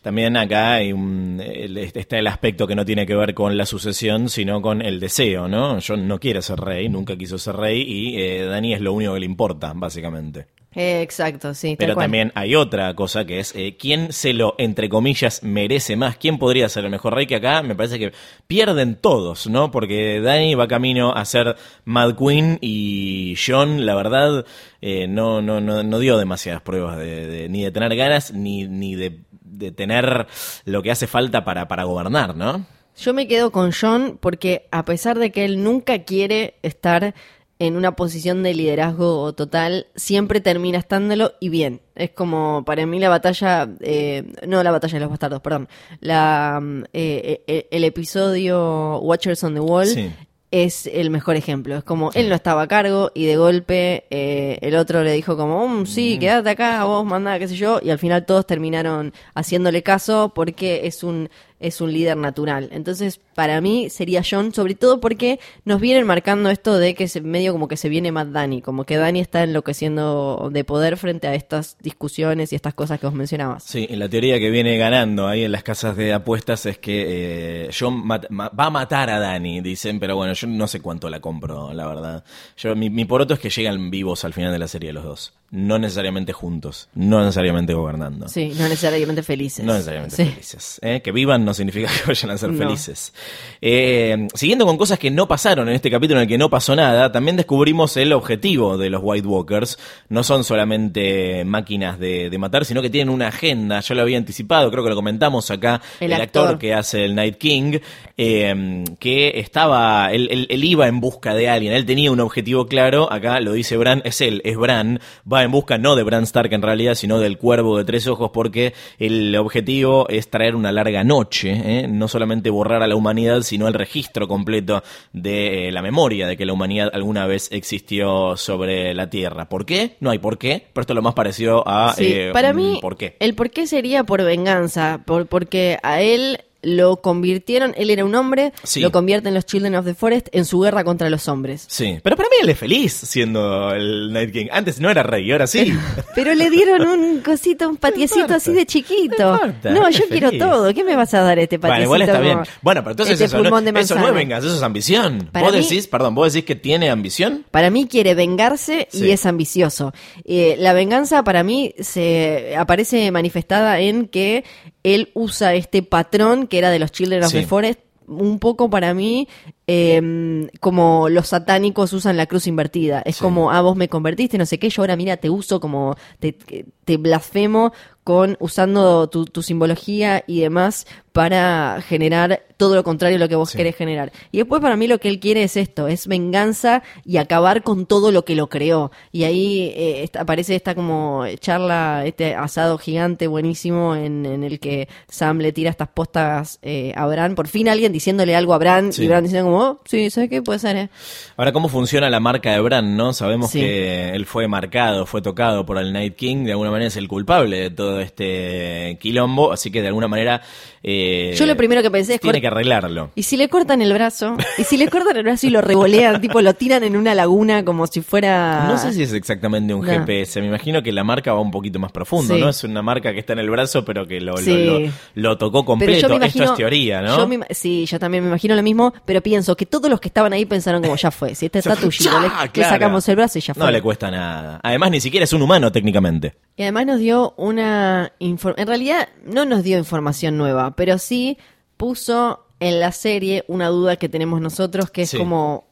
Speaker 1: También acá hay un, el- está el aspecto que no tiene que ver con la sucesión, sino con el deseo, ¿no? John no quiere ser rey, nunca quiso ser rey y eh, Dani es lo único que le importa, básicamente.
Speaker 2: Eh, exacto, sí.
Speaker 1: Pero también hay otra cosa que es eh, quién se lo, entre comillas, merece más. ¿Quién podría ser el mejor rey? Que acá me parece que pierden todos, ¿no? Porque Dani va camino a ser Mad Queen y John, la verdad, eh, no, no, no, no dio demasiadas pruebas de, de- ni de tener ganas ni, ni de, de tener lo que hace falta para, para gobernar, ¿no?
Speaker 2: Yo me quedo con John porque a pesar de que él nunca quiere estar en una posición de liderazgo total, siempre termina estándolo y bien. Es como, para mí la batalla, eh, no la batalla de los bastardos, perdón, la, mm, eh, eh, el episodio Watchers on the Wall
Speaker 1: Sí.
Speaker 2: es el mejor ejemplo. Es como, él no estaba a cargo y de golpe eh, el otro le dijo como, "Mm, sí, quédate acá, vos manda, qué sé yo, y al final todos terminaron haciéndole caso porque es un es un líder natural. Entonces, para mí sería John, sobre todo porque nos vienen marcando esto de que se, medio como que se viene más Dani, como que Dani está enloqueciendo de poder frente a estas discusiones y estas cosas que vos mencionabas.
Speaker 1: Sí, la teoría que viene ganando ahí en las casas de apuestas es que eh, John va a matar a Dani, dicen, pero bueno, yo no sé cuánto la compro, la verdad. Yo, mi, mi poroto es que llegan vivos al final de la serie los dos. No necesariamente juntos, no necesariamente gobernando.
Speaker 2: Sí, no necesariamente felices.
Speaker 1: No necesariamente
Speaker 2: Sí.
Speaker 1: felices. ¿eh? Que vivan no significa que vayan a ser
Speaker 2: No.
Speaker 1: felices. Eh, siguiendo con cosas que no pasaron en este capítulo en el que no pasó nada, también descubrimos el objetivo de los White Walkers. No son solamente máquinas de, de matar, sino que tienen una agenda. Yo lo había anticipado, creo que lo comentamos acá.
Speaker 2: El
Speaker 1: actor.
Speaker 2: actor.
Speaker 1: que hace el Night King, eh, que estaba, él, él- él iba en busca de alguien, él tenía un objetivo claro, acá lo dice Bran, es él, es Bran, va en busca no de Bran Stark en realidad, sino del cuervo de tres ojos, porque el objetivo es traer una larga noche, ¿eh? no solamente borrar a la humanidad, sino el registro completo de eh, la memoria de que la humanidad alguna vez existió sobre la Tierra. ¿Por qué? No hay por qué, pero esto es lo más parecido a
Speaker 2: Sí,
Speaker 1: eh,
Speaker 2: para mí,
Speaker 1: por qué.
Speaker 2: el por qué sería por venganza, por, porque a él lo convirtieron, él era un hombre,
Speaker 1: Sí.
Speaker 2: lo convierten los Children of the Forest en su guerra contra los hombres.
Speaker 1: Sí, pero para mí él es feliz siendo el Night King. Antes no era rey, ahora sí.
Speaker 2: Pero le dieron un cosito, un patiecito así de chiquito.
Speaker 1: No
Speaker 2: yo quiero
Speaker 1: feliz.
Speaker 2: todo. ¿Qué me vas a dar este patiecito?
Speaker 1: Bueno, igual está bien. Bueno, pero entonces
Speaker 2: este
Speaker 1: eso, no, eso no es venganza, eso es ambición.
Speaker 2: Para
Speaker 1: vos
Speaker 2: mí-
Speaker 1: decís, perdón, vos decís que tiene ambición.
Speaker 2: Para mí quiere vengarse
Speaker 1: Sí.
Speaker 2: y es ambicioso. Eh, la venganza para mí se aparece manifestada en que él usa este patrón que era de los Children of
Speaker 1: Sí.
Speaker 2: the Forest un poco para mí eh, como los satánicos usan la cruz invertida. Es
Speaker 1: Sí.
Speaker 2: como, ah, vos me convertiste, no sé qué, yo ahora mira, te uso como, te, te blasfemo con usando tu, tu simbología y demás para generar todo lo contrario a lo que vos
Speaker 1: Sí.
Speaker 2: querés generar. Y después para mí lo que él quiere es esto, es venganza y acabar con todo lo que lo creó. Y ahí eh, esta- aparece esta como charla, este asado gigante buenísimo en, en el que Sam le tira estas postas eh, a Bran. Por fin alguien diciéndole algo a Bran
Speaker 1: Sí.
Speaker 2: y Bran diciendo como, oh, sí, ¿sabes qué? Puede ser, ¿eh?
Speaker 1: Ahora, ¿cómo funciona la marca de Bran, no? Sabemos
Speaker 2: Sí.
Speaker 1: que él fue marcado, fue tocado por el Night King, de alguna manera es el culpable de todo este quilombo, así que de alguna manera... eh,
Speaker 2: Yo lo primero que pensé es
Speaker 1: Tiene que arreglarlo.
Speaker 2: ¿Y si le cortan el brazo? ¿Y si le cortan el brazo y lo revolean, tipo lo tiran en una laguna como si fuera...
Speaker 1: No sé si es exactamente un
Speaker 2: No.
Speaker 1: GPS, me imagino que la marca va un poquito más profundo,
Speaker 2: Sí.
Speaker 1: ¿no? Es una marca que está en el brazo, pero que lo, lo-
Speaker 2: Sí.
Speaker 1: lo- lo tocó
Speaker 2: Pero
Speaker 1: completo.
Speaker 2: yo me imagino,
Speaker 1: Esto es teoría, ¿no?
Speaker 2: yo me sí, yo también me imagino lo mismo, pero pienso que todos los que estaban ahí pensaron como ya fue, si este está tuyo, le, le sacamos el brazo y ya fue.
Speaker 1: No le cuesta nada. Además, ni siquiera es un humano técnicamente.
Speaker 2: Y además nos dio una... En realidad no nos dio información nueva, pero sí puso en la serie una duda que tenemos nosotros, que es
Speaker 1: Sí.
Speaker 2: como...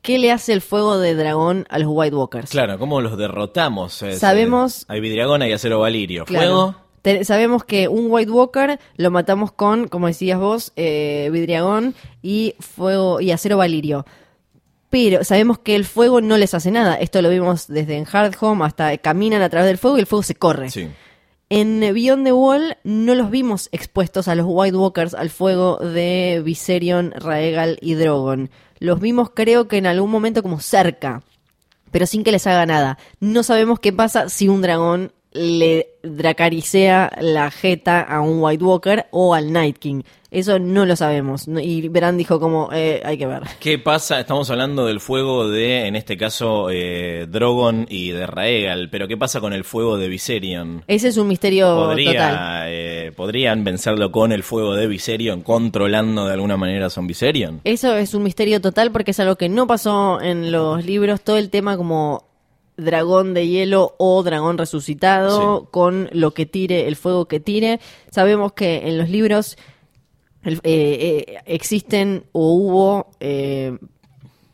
Speaker 2: ¿Qué le hace el fuego de dragón a los White Walkers?
Speaker 1: Claro, ¿cómo los derrotamos? Es,
Speaker 2: Sabemos-
Speaker 1: eh, hay vidriagona y acero valirio.
Speaker 2: Claro.
Speaker 1: Fuego.
Speaker 2: Te- sabemos que un White Walker lo matamos con, como decías vos, eh, vidriagón y fuego y acero valirio. Pero sabemos que el fuego no les hace nada. Esto lo vimos desde en Hardhome hasta caminan a través del fuego y el fuego se corre.
Speaker 1: Sí.
Speaker 2: En Beyond the Wall no los vimos expuestos a los White Walkers al fuego de Viserion, Raegal y Drogon. Los vimos creo que en algún momento como cerca, pero sin que les haga nada. No sabemos qué pasa si un dragón le dracaricea la jeta a un White Walker o al Night King. Eso no lo sabemos. Y Bran dijo como, eh, hay que ver.
Speaker 1: ¿Qué pasa? Estamos hablando del fuego de, en este caso, eh, Drogon y de Raegal, pero ¿qué pasa con el fuego de Viserion?
Speaker 2: Ese es un misterio total.
Speaker 1: ¿Podría, eh, ¿Podrían vencerlo con el fuego de Viserion, controlando de alguna manera a Son Viserion?
Speaker 2: Eso es un misterio total porque es algo que no pasó en los libros. Todo el tema como dragón de hielo o dragón resucitado
Speaker 1: Sí.
Speaker 2: con lo que tire, el fuego que tire. Sabemos que en los libros el- eh, eh, existen o hubo eh,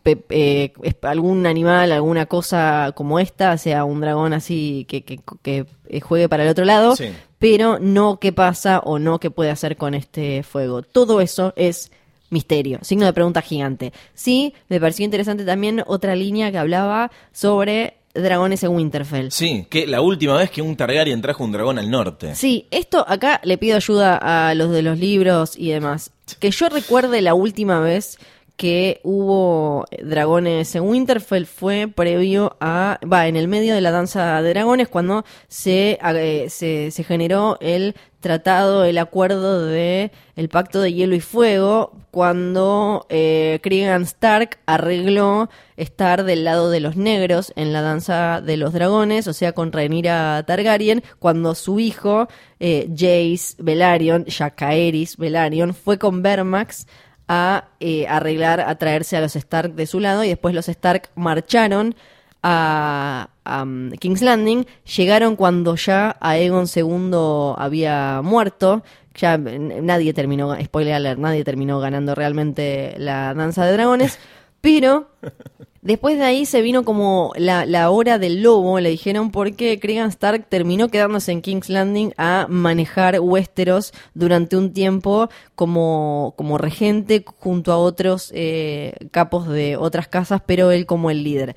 Speaker 2: pe- eh, algún animal, alguna cosa como esta, sea un dragón así que, que- que, eh, juegue para el otro lado,
Speaker 1: Sí.
Speaker 2: pero no qué pasa o no qué puede hacer con este fuego. Todo eso es misterio, signo de pregunta gigante. Sí, me pareció interesante también otra línea que hablaba sobre dragones en Winterfell.
Speaker 1: Sí, que la última vez que un Targaryen trajo un dragón al norte.
Speaker 2: Sí, esto acá le pido ayuda a los de los libros y demás. Que yo recuerde la última vez que hubo dragones en Winterfell fue previo a, va, en el medio de la danza de dragones cuando se, eh, se, se generó el tratado, el acuerdo de el pacto de hielo y fuego, cuando eh, Cregan Stark arregló estar del lado de los negros en la danza de los dragones, o sea, con Rhaenyra Targaryen, cuando su hijo eh, Jace Velaryon, Jacaeris Velaryon, fue con Vermax a eh, arreglar, a traerse a los Stark de su lado y después los Stark marcharon a, a, um, King's Landing, llegaron cuando ya Aegon II había muerto, ya nadie terminó, spoiler alert, nadie terminó ganando realmente la danza de dragones, pero Después de ahí se vino como la, la hora del lobo, le dijeron, porque Cregan Stark terminó quedándose en King's Landing a manejar Westeros durante un tiempo como, como regente junto a otros eh, capos de otras casas, pero él como el líder.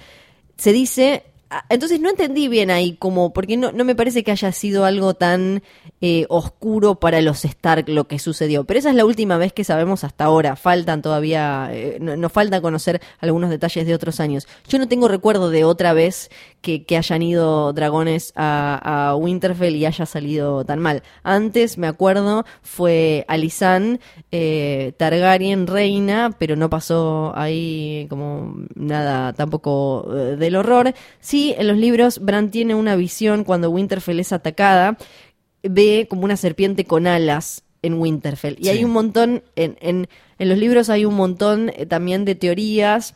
Speaker 2: Se dice... ah, Entonces no entendí bien ahí como, porque no, no me parece que haya sido algo tan eh, oscuro para los Stark lo que sucedió. Pero esa es la última vez que sabemos hasta ahora. Faltan todavía, eh, no- nos falta conocer algunos detalles de otros años. Yo no tengo recuerdo de otra vez que, que hayan ido dragones a, a Winterfell y haya salido tan mal. Antes, me acuerdo, fue Alisan, eh, Targaryen reina, pero no pasó ahí como nada tampoco eh, del horror. Sí, en los libros Bran tiene una visión cuando Winterfell es atacada, ve como una serpiente con alas en Winterfell. Y
Speaker 1: Sí.
Speaker 2: hay un montón, en, en, en los libros hay un montón eh, también de teorías,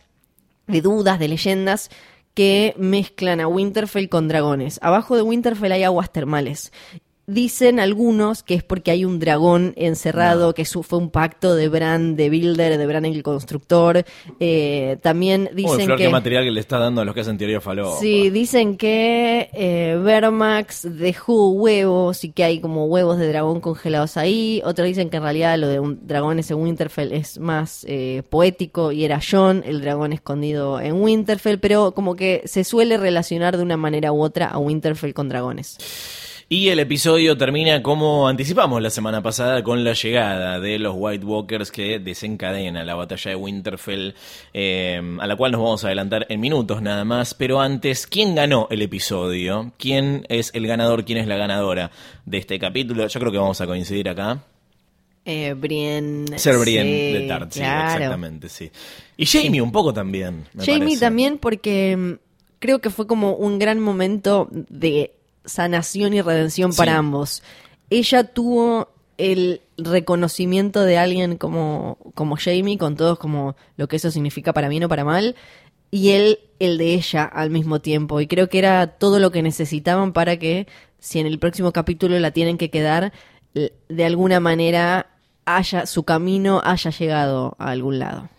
Speaker 2: de dudas, de leyendas que mezclan a Winterfell con dragones. Abajo de Winterfell hay aguas termales. Dicen algunos que es porque hay un dragón encerrado, que su- fue un pacto de Bran, de Builder, de Bran el constructor. Eh, también
Speaker 1: Uy,
Speaker 2: dicen
Speaker 1: Flor,
Speaker 2: que...
Speaker 1: qué material que le está dando a los que hacen teoría falopa.
Speaker 2: Sí, dicen que eh, Vermax dejó huevos y que hay como huevos de dragón congelados ahí. Otros dicen que en realidad lo de un dragones en Winterfell es más eh, poético y era Jon, el dragón escondido en Winterfell, pero como que se suele relacionar de una manera u otra a Winterfell con dragones.
Speaker 1: Y el episodio termina como anticipamos la semana pasada con la llegada de los White Walkers que desencadena la batalla de Winterfell, eh, a la cual nos vamos a adelantar en minutos nada más. Pero antes, ¿quién ganó el episodio? ¿Quién es el ganador? ¿Quién es la ganadora de este capítulo? Yo creo que vamos a coincidir acá.
Speaker 2: Eh, Brienne.
Speaker 1: Ser Brienne
Speaker 2: sí,
Speaker 1: de Tart, sí, exactamente, sí. Y Jamie un poco también. me
Speaker 2: Jamie
Speaker 1: parece.
Speaker 2: también porque mm, creo que fue como un gran momento de sanación y redención
Speaker 1: Sí.
Speaker 2: para ambos. Ella tuvo el reconocimiento de alguien como, como Jamie, con todos como lo que eso significa para bien o para mal, y él el de ella al mismo tiempo. Y creo que era todo lo que necesitaban para que, si en el próximo capítulo la tienen que quedar, de alguna manera haya su camino haya llegado a algún lado.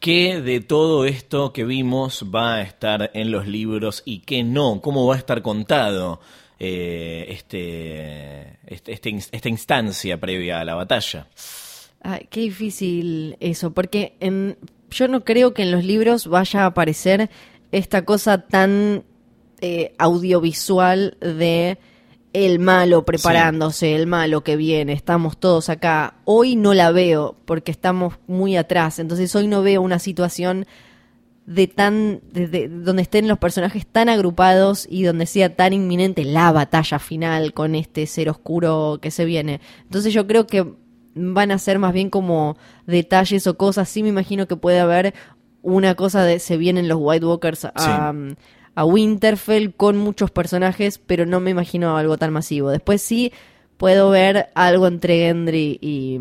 Speaker 1: ¿Qué de todo esto que vimos va a estar en los libros y qué no? ¿Cómo va a estar contado eh, este, este- este esta instancia previa a la batalla?
Speaker 2: Ay, qué difícil eso, porque en, yo no creo que en los libros vaya a aparecer esta cosa tan eh, audiovisual de el malo preparándose, el malo que viene, estamos todos acá. Hoy no la veo porque estamos muy atrás, entonces hoy no veo una situación de tan de- de- donde estén los personajes tan agrupados y donde sea tan inminente la batalla final con este ser oscuro que se viene. Entonces yo creo que van a ser más bien como detalles o cosas. Sí me imagino que puede haber una cosa de se vienen los White Walkers a, a Winterfell con muchos personajes, pero no me imagino algo tan masivo. Después sí puedo ver algo entre Gendry y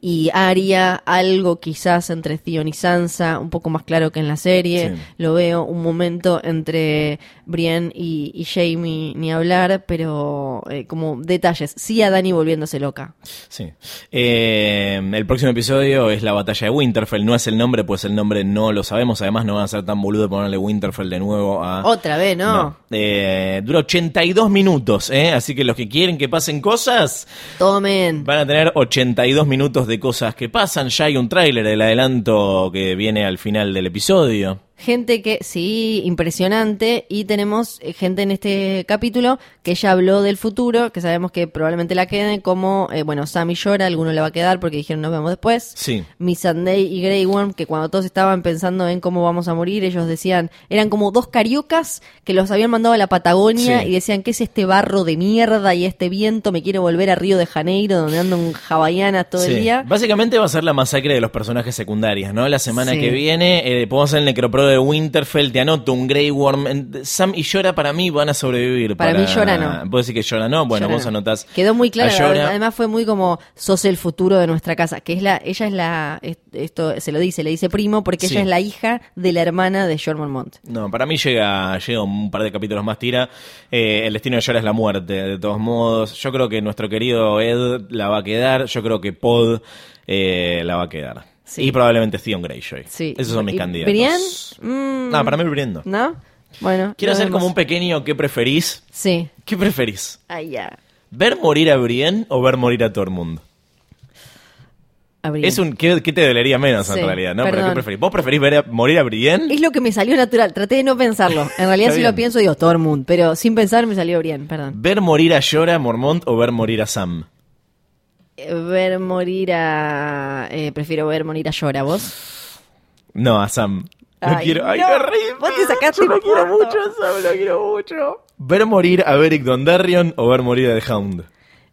Speaker 2: y Arya, algo quizás entre Theon y Sansa, un poco más claro que en la serie.
Speaker 1: Sí.
Speaker 2: Lo veo un momento entre Brienne y, y Jaime, ni hablar, pero eh, como detalles. Sí a Dani volviéndose loca.
Speaker 1: Sí. Eh, el próximo episodio es la batalla de Winterfell. No es el nombre, pues el nombre no lo sabemos. Además, no van a ser tan boludo de ponerle Winterfell de nuevo a.
Speaker 2: Otra vez, ¿no?
Speaker 1: No. Eh, dura 82 minutos, ¿eh? Así que los que quieren que pasen cosas
Speaker 2: Tomen.
Speaker 1: van a tener 82 minutos de cosas que pasan. Ya hay un tráiler, el adelanto que viene al final del episodio.
Speaker 2: Gente que, sí, impresionante. Y tenemos eh, gente en este capítulo que ya habló del futuro, que sabemos que probablemente la queden, como, eh, bueno, Sammy llora, alguno le va a quedar porque dijeron nos vemos después.
Speaker 1: Sí.
Speaker 2: Miss Sunday y Grey Worm, que cuando todos estaban pensando en cómo vamos a morir, ellos decían, eran como dos cariocas que los habían mandado a la Patagonia
Speaker 1: Sí.
Speaker 2: y decían, ¿qué es este barro de mierda y este viento? Me quiero volver a Río de Janeiro, donde ando en hawaianas todo
Speaker 1: Sí.
Speaker 2: el día.
Speaker 1: Básicamente va a ser la masacre de los personajes secundarios, ¿no? La semana
Speaker 2: Sí.
Speaker 1: que viene eh, podemos hacer el necropro de Winterfell, te anoto un Grey Worm. Sam y Llora para mí van a sobrevivir.
Speaker 2: Para mí Llora no.
Speaker 1: ¿Puedo decir que Llora no? Bueno,
Speaker 2: Llora
Speaker 1: vos
Speaker 2: no.
Speaker 1: anotás.
Speaker 2: Quedó muy claro,
Speaker 1: Llora.
Speaker 2: además fue muy como sos el futuro de nuestra casa, que es la ella es la es- esto se lo dice, le dice primo porque
Speaker 1: Sí.
Speaker 2: ella es la hija de la hermana de Jorah Mormont.
Speaker 1: No, para mí llega, llega un par de capítulos más tira. Eh, el destino de Llora es la muerte, de todos modos. Yo creo que nuestro querido Ed la va a quedar. Yo creo que Pod eh, la va a quedar.
Speaker 2: Sí.
Speaker 1: Y probablemente Theon Greyjoy.
Speaker 2: Sí.
Speaker 1: Esos son mis
Speaker 2: ¿Y
Speaker 1: candidatos.
Speaker 2: Brienne? Mm.
Speaker 1: No, para mí Brienne no.
Speaker 2: ¿No? Bueno,
Speaker 1: Quiero hacer
Speaker 2: vemos.
Speaker 1: como un pequeño ¿qué preferís?
Speaker 2: Sí.
Speaker 1: ¿Qué preferís?
Speaker 2: Ay, ya.
Speaker 1: ¿Ver morir a Brienne o ver morir a Tormund?
Speaker 2: Abrí.
Speaker 1: Es un ¿qué, qué te dolería menos
Speaker 2: Sí,
Speaker 1: en realidad, ¿no? Pero. ¿qué preferís? ¿Vos preferís ver a- morir a Brienne?
Speaker 2: Es lo que me salió natural, traté de no pensarlo. En realidad si
Speaker 1: bien.
Speaker 2: lo pienso digo Tormund, pero sin pensar me salió bien, perdón.
Speaker 1: ¿Ver morir a Jorah Mormont o ver morir a Sam?
Speaker 2: Ver morir a... eh, prefiero ver morir a Llora, ¿vos?
Speaker 1: No, a Sam. Lo
Speaker 2: Ay,
Speaker 1: quiero. ¡Ay,
Speaker 2: no.
Speaker 1: qué!
Speaker 2: Vos te sacaste
Speaker 1: Yo lo quiero mucho, a Sam, lo quiero mucho. ¿Ver morir a Beric Dondarrion o ver morir a The Hound?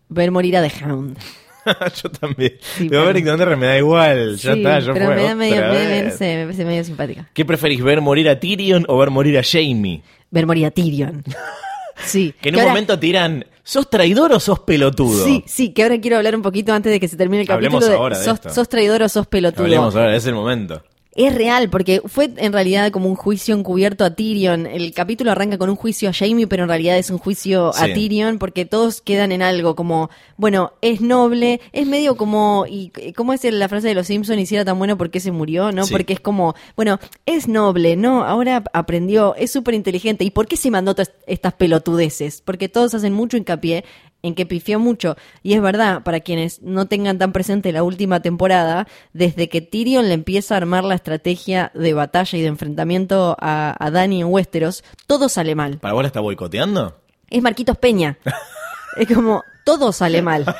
Speaker 2: Ver morir a The Hound.
Speaker 1: yo también.
Speaker 2: Sí,
Speaker 1: Pero Beric Dondarrion me da igual. Ya
Speaker 2: Sí,
Speaker 1: está, yo
Speaker 2: pero
Speaker 1: fue
Speaker 2: me da medio, me, parece medio simpática.
Speaker 1: ¿Qué preferís, ver morir a Tyrion o ver morir a Jamie?
Speaker 2: Ver morir a Tyrion. Sí.
Speaker 1: Que en un
Speaker 2: ahora-
Speaker 1: momento tiran, ¿sos traidor o sos pelotudo?
Speaker 2: Sí, sí, que ahora quiero hablar un poquito antes de que se termine el
Speaker 1: Hablemos
Speaker 2: capítulo.
Speaker 1: ahora de
Speaker 2: sos,
Speaker 1: esto.
Speaker 2: sos traidor o sos pelotudo.
Speaker 1: Hablemos ahora, es el momento.
Speaker 2: Es real, porque fue en realidad como un juicio encubierto a Tyrion. El capítulo arranca con un juicio a Jamie, pero en realidad es un juicio a. Tyrion, porque todos quedan en algo como, bueno, es noble, es medio como, y cómo es la frase de los Simpson hiciera tan bueno porque se murió, ¿no?
Speaker 1: Sí.
Speaker 2: Porque es como, bueno, es noble, ¿no? Ahora aprendió, es súper inteligente. ¿Y por qué se mandó todas estas pelotudeces? Porque todos hacen mucho hincapié en que pifió mucho. Y es verdad, para quienes no tengan tan presente la última temporada, desde que Tyrion le empieza a armar la estrategia de batalla y de enfrentamiento a, a Dany en Westeros, todo sale mal.
Speaker 1: ¿Para vos la está boicoteando?
Speaker 2: Es Marquitos Peña. es como, todo sale mal.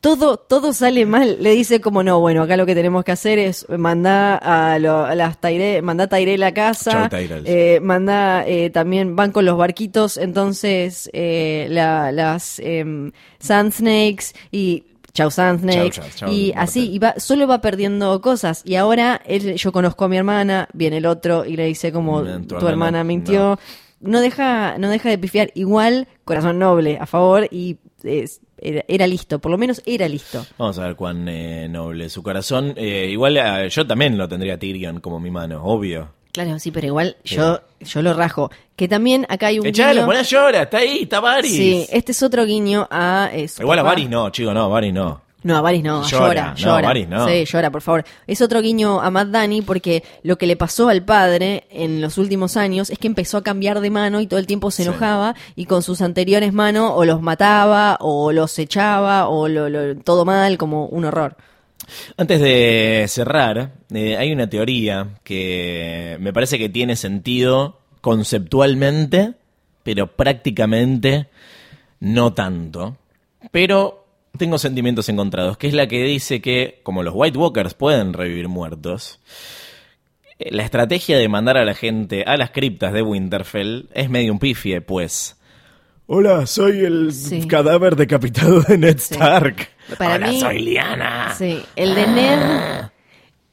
Speaker 2: Todo, todo sale mal. Le dice como, no, bueno, acá lo que tenemos que hacer es mandar a, lo- a las Tyrell, mandá a Tyrell a casa, eh, manda eh, también, van con los barquitos, entonces eh, la- las em, Sand Snakes y... Chau Sand Snakes.
Speaker 1: Chau, chau, chau,
Speaker 2: y así, y va, solo va perdiendo cosas. Y ahora él, yo conozco a mi hermana, viene el otro y le dice como, tu,
Speaker 1: tu hermana,
Speaker 2: hermana mintió. No. deja, no deja de pifiar. Igual, corazón noble, a favor, y es- era, era listo, por lo menos era listo.
Speaker 1: Vamos a ver cuán eh, noble es su corazón. Eh, igual eh, yo también lo tendría a Tyrion como mi mano, obvio.
Speaker 2: Claro, sí, pero igual yo, yo lo rajo. Que también acá hay un
Speaker 1: Echalo,
Speaker 2: guiño.
Speaker 1: llora, está ahí, está Varys.
Speaker 2: Sí, este es otro guiño a. eh, su
Speaker 1: Igual a. Varys no, chico, no, Varys no.
Speaker 2: No, a Varys no,
Speaker 1: Llora,
Speaker 2: llora,
Speaker 1: no,
Speaker 2: llora.
Speaker 1: Varys no.
Speaker 2: Sí, llora, por favor. Es otro guiño a Matt Dani porque lo que le pasó al padre en los últimos años es que empezó a cambiar de mano y todo el tiempo se
Speaker 1: Sí.
Speaker 2: enojaba y con sus anteriores manos o los mataba o los echaba o lo, lo- todo mal, como un horror.
Speaker 1: Antes de cerrar, eh, hay una teoría que me parece que tiene sentido conceptualmente, pero prácticamente no tanto. Pero tengo sentimientos encontrados, que es la que dice que, como los White Walkers pueden revivir muertos, eh, la estrategia de mandar a la gente a las criptas de Winterfell es medio un pifie, pues. Hola, soy el
Speaker 2: Sí.
Speaker 1: cadáver decapitado de Ned
Speaker 2: Sí.
Speaker 1: Stark.
Speaker 2: Para
Speaker 1: Hola,
Speaker 2: mí-
Speaker 1: soy Liana.
Speaker 2: Sí, el de Ned,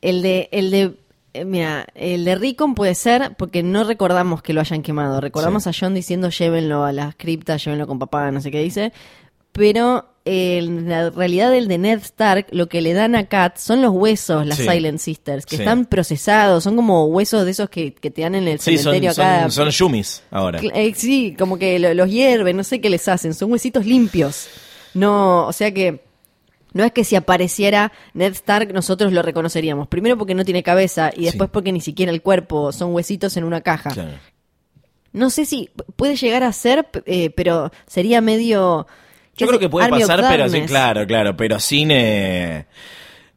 Speaker 2: el de, el de, eh, mira, el de Rickon puede ser porque no recordamos que lo hayan quemado. Recordamos
Speaker 1: Sí.
Speaker 2: a John diciendo llévenlo a las criptas, llévenlo con papá, no sé qué dice. Pero en la realidad del de Ned Stark, lo que le dan a Kat son los huesos, las
Speaker 1: Sí.
Speaker 2: Silent Sisters, que
Speaker 1: Sí.
Speaker 2: están procesados, son como huesos de esos que, que te dan en el
Speaker 1: Sí, son,
Speaker 2: cementerio
Speaker 1: son,
Speaker 2: acá.
Speaker 1: son yumis ahora.
Speaker 2: Eh, sí, como que lo- los hierven, no sé qué les hacen, son huesitos limpios. No, o sea que no es que si apareciera Ned Stark nosotros lo reconoceríamos. Primero porque no tiene cabeza y después porque ni siquiera el cuerpo, son huesitos en una caja.
Speaker 1: Claro.
Speaker 2: No sé si puede llegar a ser, eh, pero sería medio
Speaker 1: Yo creo que puede
Speaker 2: Army
Speaker 1: pasar, pero sí, claro, claro, pero sin... eh,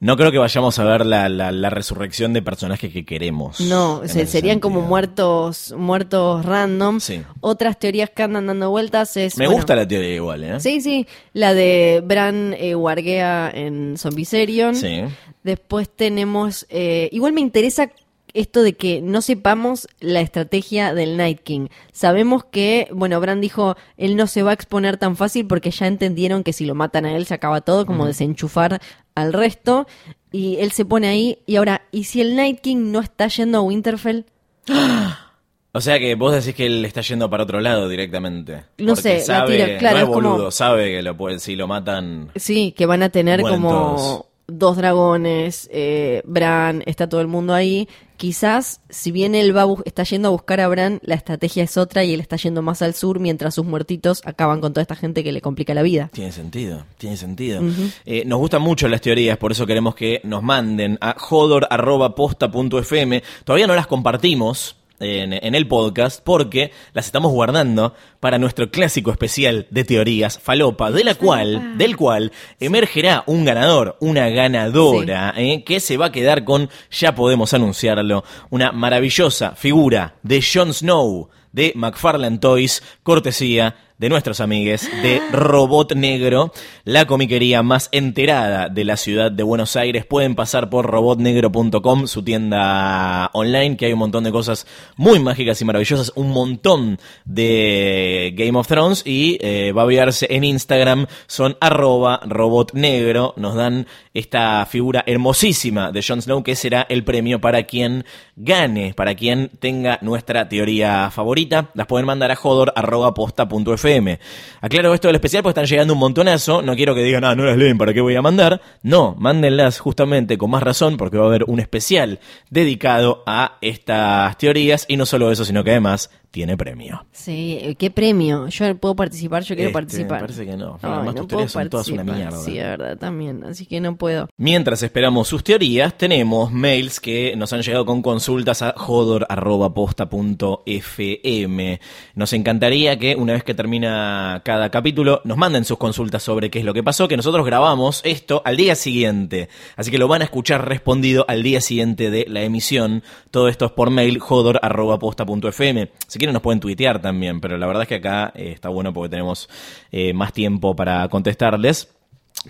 Speaker 1: no creo que vayamos a ver la, la, la resurrección de personajes que queremos.
Speaker 2: No, se- serían como muertos muertos random.
Speaker 1: Sí.
Speaker 2: Otras teorías que andan dando vueltas es...
Speaker 1: Me
Speaker 2: bueno,
Speaker 1: gusta la teoría igual, ¿eh?
Speaker 2: Sí, sí, la de Bran eh, Warguea en Zombicerion.
Speaker 1: Sí.
Speaker 2: Después tenemos... eh, igual me interesa esto de que no sepamos la estrategia del Night King. Sabemos que, bueno, Bran dijo, él no se va a exponer tan fácil porque ya entendieron que si lo matan a él se acaba todo, como desenchufar al resto. Y él se pone ahí. Y ahora, ¿y si el Night King no está yendo a Winterfell?
Speaker 1: O sea que vos decís que él está yendo para otro lado directamente.
Speaker 2: No sé, la
Speaker 1: sabe,
Speaker 2: tira, claro,
Speaker 1: no es
Speaker 2: es como-
Speaker 1: boludo, sabe que lo si lo matan...
Speaker 2: Sí, que van a tener como
Speaker 1: todos.
Speaker 2: Dos dragones, eh, Bran, está todo el mundo ahí. Quizás, si bien él va está yendo a buscar a Bran, la estrategia es otra y él está yendo más al sur mientras sus muertitos acaban con toda esta gente que le complica la vida.
Speaker 1: Tiene sentido, tiene sentido. Eh, nos gustan mucho las teorías, por eso queremos que nos manden a jodor.posta.fm. Todavía no las compartimos en, en el podcast porque las estamos guardando para nuestro clásico especial de teorías falopa, de la cual, del cual emergerá un ganador, una ganadora, eh, que se va a quedar con, ya podemos anunciarlo, una maravillosa figura de Jon Snow de McFarlane Toys, cortesía de nuestros amigues de Robot Negro, la comiquería más enterada de la ciudad de Buenos Aires. Pueden pasar por robotnegro.com, su tienda online, que hay un montón de cosas muy mágicas y maravillosas, un montón de Game of Thrones y eh, va a aviarse en Instagram, son arroba robotnegro, nos dan esta figura hermosísima de Jon Snow, que será el premio para quien gane, para quien tenga nuestra teoría favorita. Las pueden mandar a jodor.posta.fm. Aclaro esto del especial porque están llegando un montonazo. No quiero que digan, ah, no las leen, ¿para qué voy a mandar? No, mándenlas justamente con más razón porque va a haber un especial dedicado a estas teorías. Y no solo eso, sino que además tiene premio.
Speaker 2: Sí, eh, ¿qué premio? Yo puedo participar, yo quiero
Speaker 1: Este,
Speaker 2: participar.
Speaker 1: me parece que no.
Speaker 2: Ay,
Speaker 1: Además, tus
Speaker 2: no
Speaker 1: teorías son todas una mierda.
Speaker 2: Sí, de verdad, también. Así que no puedo.
Speaker 1: Mientras esperamos sus teorías, tenemos mails que nos han llegado con consultas a jodor.posta.fm. Nos encantaría que una vez que termina cada capítulo nos manden sus consultas sobre qué es lo que pasó, que nosotros grabamos esto al día siguiente. Así que lo van a escuchar respondido al día siguiente de la emisión. Todo esto es por mail jodor.posta.fm. Si quieren nos pueden tuitear también, pero la verdad es que acá eh, está bueno porque tenemos eh, más tiempo para contestarles.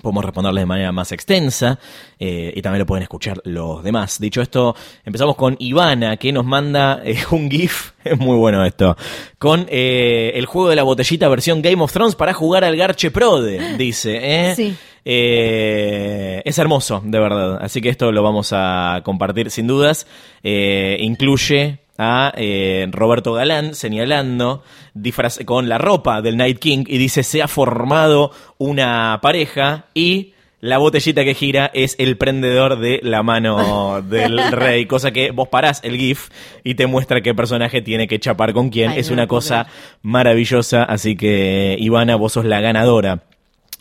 Speaker 1: Podemos responderles de manera más extensa eh, y también lo pueden escuchar los demás. Dicho esto, empezamos con Ivana que nos manda un GIF, es muy bueno esto, con el juego de la botellita versión Game of Thrones para jugar al Garche Prode, dice.
Speaker 2: Sí.
Speaker 1: Eh, es hermoso, de verdad. Así que esto lo vamos a compartir sin dudas. Eh, incluye a eh, Roberto Galán señalando disfraz- con la ropa del Night King y dice se ha formado una pareja y la botellita que gira es el prendedor de la mano del rey, cosa que vos parás el GIF y te muestra qué personaje tiene que chapar con quién.
Speaker 2: Ay,
Speaker 1: es
Speaker 2: no
Speaker 1: una cosa maravillosa, así que Ivana, vos sos la ganadora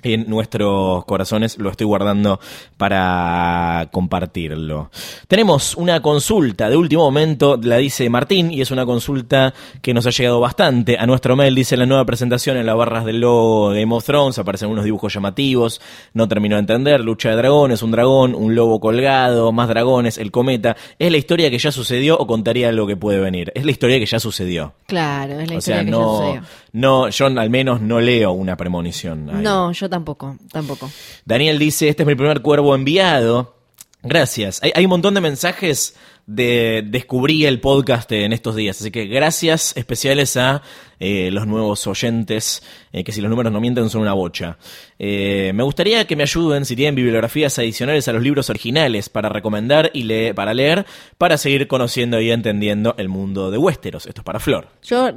Speaker 1: en nuestros corazones. Lo estoy guardando para compartirlo. Tenemos una consulta de último momento, la dice Martín, y es una consulta que nos ha llegado bastante a nuestro mail. Dice la nueva presentación en las barras del logo de Game of Thrones, aparecen unos dibujos llamativos, no terminó de entender, lucha de dragones, un dragón, un lobo colgado, más dragones, el cometa. ¿Es la historia que ya sucedió o contaría lo que puede venir? Es la historia que ya sucedió.
Speaker 2: Claro, es la
Speaker 1: O
Speaker 2: historia
Speaker 1: sea,
Speaker 2: que ya sucedió.
Speaker 1: No, yo al menos no leo una premonición. ahí.
Speaker 2: No, yo tampoco, tampoco.
Speaker 1: Daniel dice, este es mi primer cuervo enviado. Gracias. Hay, hay un montón de mensajes de descubrí el podcast en estos días, así que gracias especiales a eh, los nuevos oyentes, eh, que si los números no mienten son una bocha. Eh, me gustaría que me ayuden si tienen bibliografías adicionales a los libros originales para recomendar y le- para leer, para seguir conociendo y entendiendo el mundo de Westeros. Esto es para Flor.
Speaker 2: Yo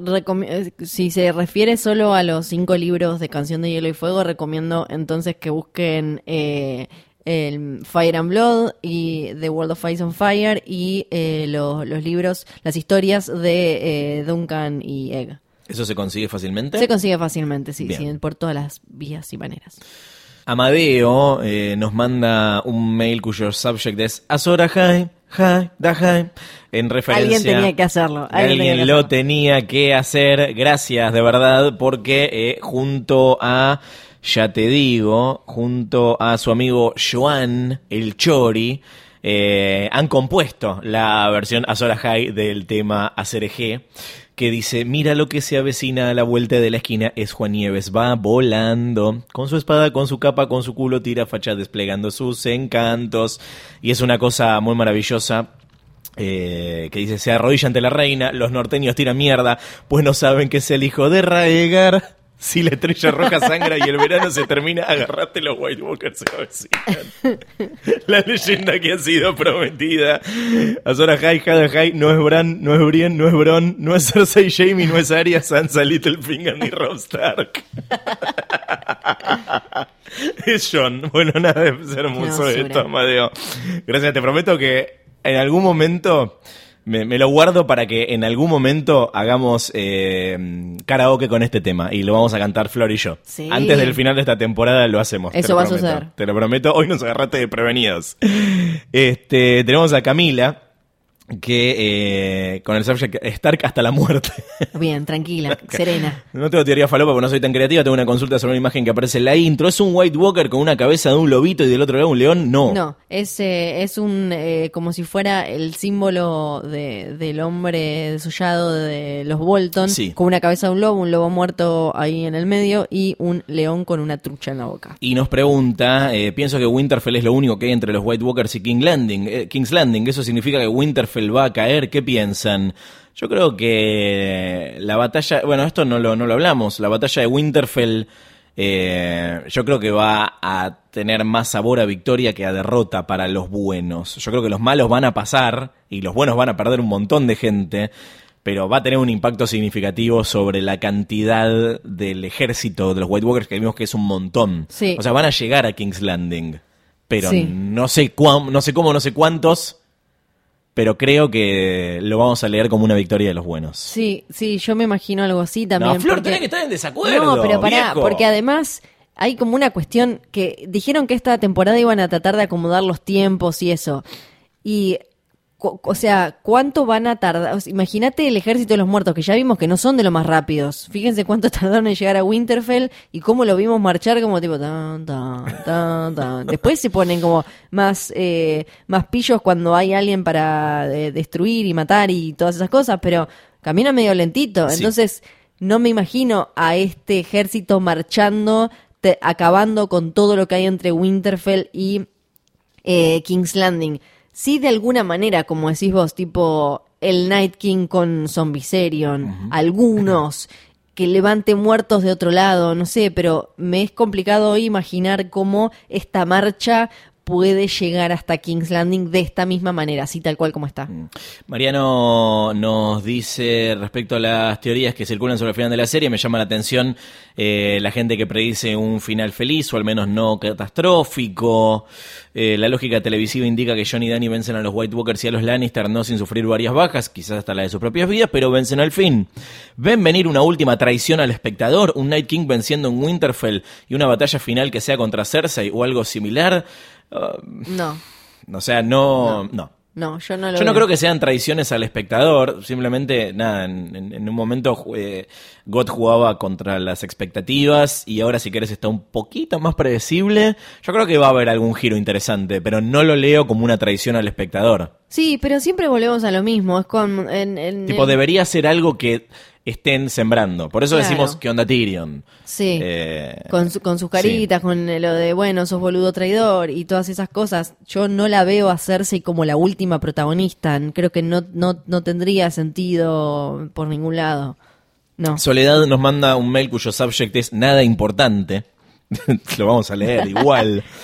Speaker 2: si se refiere solo a los cinco libros de Canción de Hielo y Fuego, recomiendo entonces que busquen el Fire and Blood y The World of Ice on Fire y eh, los, los libros, las historias de eh, Duncan y Egg.
Speaker 1: ¿Eso se consigue fácilmente?
Speaker 2: Se consigue fácilmente, sí, sí, por todas las vías y maneras.
Speaker 1: Amadeo eh, nos manda un mail cuyo subject es Azor Ahai, Hi, da hi. En referencia.
Speaker 2: Alguien tenía que hacerlo. Alguien,
Speaker 1: Alguien,
Speaker 2: tenía que
Speaker 1: lo
Speaker 2: hacerlo.
Speaker 1: tenía que hacer. Gracias, de verdad, porque junto a, ya te digo, junto a su amigo Joan, el Chori, eh, han compuesto la versión Azora High del tema Acereje, que dice, mira lo que se avecina a la vuelta de la esquina, es Juan Nieves, va volando, con su espada, con su capa, con su culo, tira facha desplegando sus encantos, y es una cosa muy maravillosa, eh, que dice, se arrodilla ante la reina, los norteños tiran mierda, pues no saben que es el hijo de Raegar. Si la estrella roja sangra y el verano se termina, agarrate los White Walkers se. La leyenda que ha sido prometida. Azora High, Hada High, no es Bran, no es Brienne, no es Bron, no es Cersei, Jamie, no es Arya, Sansa, Littlefinger ni Robb Stark. es John. Bueno, nada de ser hermoso esto, Amadeo. Gracias, te prometo que en algún momento me, me lo guardo para que en algún momento hagamos eh, karaoke con este tema y lo vamos a cantar Flor y yo.
Speaker 2: Sí.
Speaker 1: Antes del final de esta temporada lo hacemos. te
Speaker 2: Eso
Speaker 1: lo
Speaker 2: va a
Speaker 1: prometo.
Speaker 2: suceder.
Speaker 1: Te lo prometo, hoy nos agarraste de prevenidos. Este, tenemos a Camila que eh, con el subject Stark hasta la muerte.
Speaker 2: Bien, tranquila, serena.
Speaker 1: No tengo teoría falopa porque no soy tan creativa, tengo una consulta sobre una imagen que aparece en la intro. ¿Es un White Walker con una cabeza de un lobito y del otro lado un león? No.
Speaker 2: No, es, eh, es un eh, como si fuera el símbolo de, del hombre desollado de los Bolton,
Speaker 1: Sí.
Speaker 2: con una cabeza de un lobo, un lobo muerto ahí en el medio y un león con una trucha en la boca.
Speaker 1: Y nos pregunta, pienso que Winterfell es lo único que hay entre los White Walkers y King Landing, King's Landing. ¿Eso significa que Winterfell va a caer? ¿Qué piensan? Yo creo que la batalla, bueno, esto no lo, no lo hablamos, la batalla de Winterfell eh, yo creo que va a tener más sabor a victoria que a derrota para los buenos. Yo creo que los malos van a pasar y los buenos van a perder un montón de gente, pero va a tener un impacto significativo sobre la cantidad del ejército de los White Walkers que vimos que es un montón.
Speaker 2: Sí.
Speaker 1: O sea, van a llegar a King's Landing, pero
Speaker 2: Sí.
Speaker 1: no sé cuán- no sé cómo, no sé cuántos, pero creo que lo vamos a leer como una victoria de los buenos.
Speaker 2: Sí, sí, yo me imagino algo así también.
Speaker 1: no, Flor,
Speaker 2: porque-
Speaker 1: tenés que estar en desacuerdo.
Speaker 2: No, pero pará,
Speaker 1: viejo.
Speaker 2: porque además hay como una cuestión que dijeron que esta temporada iban a tratar de acomodar los tiempos y eso. Y, o sea, ¿cuánto van a tardar? O sea, imagínate el ejército de los muertos, que ya vimos que no son de los más rápidos. Fíjense cuánto tardaron en llegar a Winterfell y cómo lo vimos marchar como tipo... Tan, tan, tan, tan. Después se ponen como más, eh, más pillos cuando hay alguien para eh, destruir y matar y todas esas cosas, pero camina medio lentito.
Speaker 1: Sí.
Speaker 2: Entonces no me imagino a este ejército marchando, te- acabando con todo lo que hay entre Winterfell y eh, King's Landing. Sí, de alguna manera, como decís vos, tipo el Night King con Zombiserion, algunos que levante muertos de otro lado, no sé, pero me es complicado hoy imaginar cómo esta marcha puede llegar hasta King's Landing de esta misma manera, así tal cual como está.
Speaker 1: Mariano nos dice respecto a las teorías que circulan sobre el final de la serie, me llama la atención eh, la gente que predice un final feliz o al menos no catastrófico. Eh, la lógica televisiva indica que John y Danny vencen a los White Walkers y a los Lannister no sin sufrir varias bajas, quizás hasta la de sus propias vidas, pero vencen al fin. ¿Ven venir una última traición al espectador? ¿Un Night King venciendo en Winterfell y una batalla final que sea contra Cersei o algo similar? Ah,
Speaker 2: No,
Speaker 1: o sea, no. no.
Speaker 2: no, yo no lo
Speaker 1: Yo no
Speaker 2: veo.
Speaker 1: creo que sean traiciones al espectador, simplemente, nada, en, en- en un momento eh, God jugaba contra las expectativas y ahora si querés está un poquito más predecible. Yo creo que va a haber algún giro interesante, pero no lo leo como una traición al espectador.
Speaker 2: Sí, pero siempre volvemos a lo mismo, es con... En,
Speaker 1: Tipo, debería ser algo que estén sembrando. Por eso
Speaker 2: Claro.
Speaker 1: decimos que onda Tyrion.
Speaker 2: Sí.
Speaker 1: Eh,
Speaker 2: con, su- con sus caritas, con lo de, bueno, sos boludo traidor y todas esas cosas. Yo no la veo hacerse como la última protagonista. Creo que no, no, no tendría sentido por ningún lado. No.
Speaker 1: Soledad nos manda un mail cuyo subject es nada importante. Lo vamos a leer igual.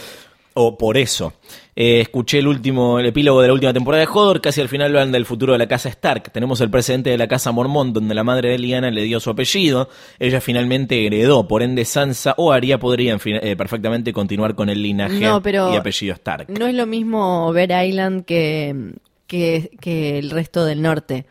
Speaker 1: o por eso. Eh, escuché el último, el epílogo de la última temporada de Hodor, casi al final hablan del futuro de la casa Stark. Tenemos el precedente de la casa Mormont, donde la madre de Lyanna le dio su apellido. Ella finalmente heredó, por ende Sansa o Arya podrían eh, perfectamente continuar con el linaje
Speaker 2: No, pero
Speaker 1: y apellido Stark.
Speaker 2: No es lo mismo ver Island que, que, que el resto del norte.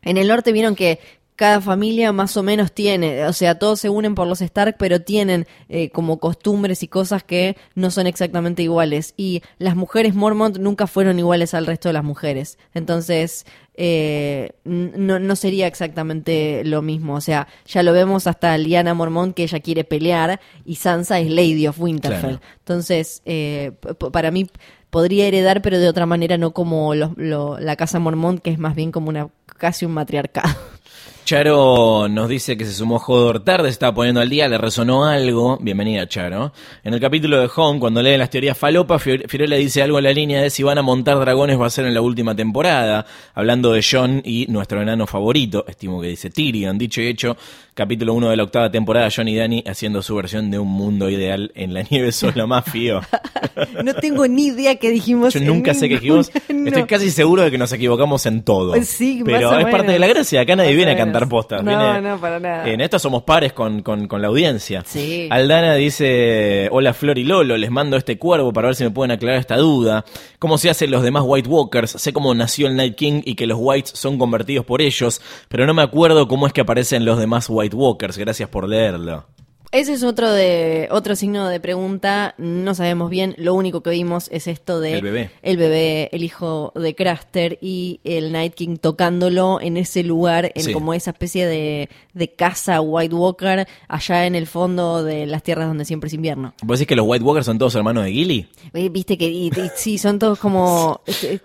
Speaker 2: En el norte vieron que cada familia más o menos tiene, o sea, todos se unen por los Stark, pero tienen eh, como costumbres y cosas que no son exactamente iguales. Y las mujeres Mormont nunca fueron iguales al resto de las mujeres. Entonces, eh, no, no sería exactamente lo mismo. O sea, ya lo vemos hasta Liana Mormont que ella quiere pelear y Sansa es Lady of Winterfell.
Speaker 1: Claro.
Speaker 2: Entonces, eh, para mí podría heredar, pero de otra manera, no como lo- la casa Mormont, que es más bien como una casi un matriarcado.
Speaker 1: Charo nos dice que se sumó Jodor tarde, se estaba poniendo al día, le resonó algo. Bienvenida, Charo. En el capítulo de Home, cuando leen las teorías falopa, Fior- Fiorella dice algo en la línea de si van a montar dragones va a ser en la última temporada, hablando de John y nuestro enano favorito, estimo que dice Tyrion. Dicho y hecho, capítulo 1 de la octava temporada, John y Dani haciendo su versión de un mundo ideal en la nieve son lo más fío.
Speaker 2: No tengo ni idea qué dijimos.
Speaker 1: Yo nunca sé qué dijimos.
Speaker 2: no.
Speaker 1: Estoy casi seguro de que nos equivocamos en todo.
Speaker 2: Sí, más
Speaker 1: Pero
Speaker 2: o
Speaker 1: es parte de la gracia. Acá nadie
Speaker 2: Más
Speaker 1: viene a cantar postas.
Speaker 2: No,
Speaker 1: viene-
Speaker 2: no, para nada.
Speaker 1: En esto somos pares con, con- con la audiencia.
Speaker 2: Sí.
Speaker 1: Aldana dice: Hola Flor y Lolo, les mando este cuervo para ver si me pueden aclarar esta duda. ¿Cómo se hacen los demás White Walkers? Sé cómo nació el Night King y que los Whites son convertidos por ellos, pero no me acuerdo cómo es que aparecen los demás White Walkers. Gracias por leerlo.
Speaker 2: Ese es otro de otro signo de pregunta. No sabemos bien. Lo único que vimos es esto de
Speaker 1: El bebé.
Speaker 2: el bebé, el hijo de Craster y el Night King tocándolo en ese lugar, en
Speaker 1: Sí.
Speaker 2: como esa especie de, de casa White Walker allá en el fondo de las tierras donde siempre es invierno.
Speaker 1: ¿Vos decís que los White Walkers son todos hermanos de Gilly?
Speaker 2: Eh, Viste que y- y sí son todos como este,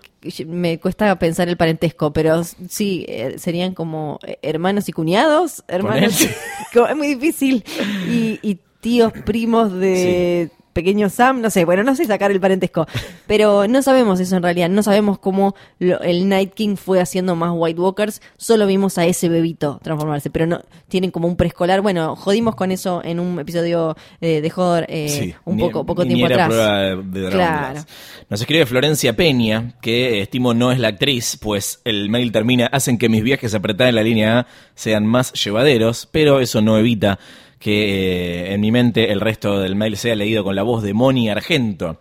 Speaker 2: me cuesta pensar el parentesco, pero sí eh, serían como eh, hermanos y cuñados, hermanos. Como- es muy difícil y, y tíos primos de pequeño Sam, no sé, bueno, no sé sacar el parentesco, pero no sabemos eso en realidad, no sabemos cómo lo- el Night King fue haciendo más White Walkers, solo vimos a ese bebito transformarse, pero no tienen como un preescolar, bueno, jodimos con eso en un episodio eh, de Hodor eh,
Speaker 1: Sí,
Speaker 2: un
Speaker 1: ni-
Speaker 2: poco poco
Speaker 1: ni
Speaker 2: tiempo
Speaker 1: era
Speaker 2: atrás.
Speaker 1: prueba de,
Speaker 2: Claro.
Speaker 1: Glass. Nos escribe Florencia Peña, que eh, estimo no es la actriz, pues el mail termina, hacen que mis viajes apretados en la línea A sean más llevaderos, pero eso no evita que eh, en mi mente el resto del mail sea leído con la voz de Moni Argento.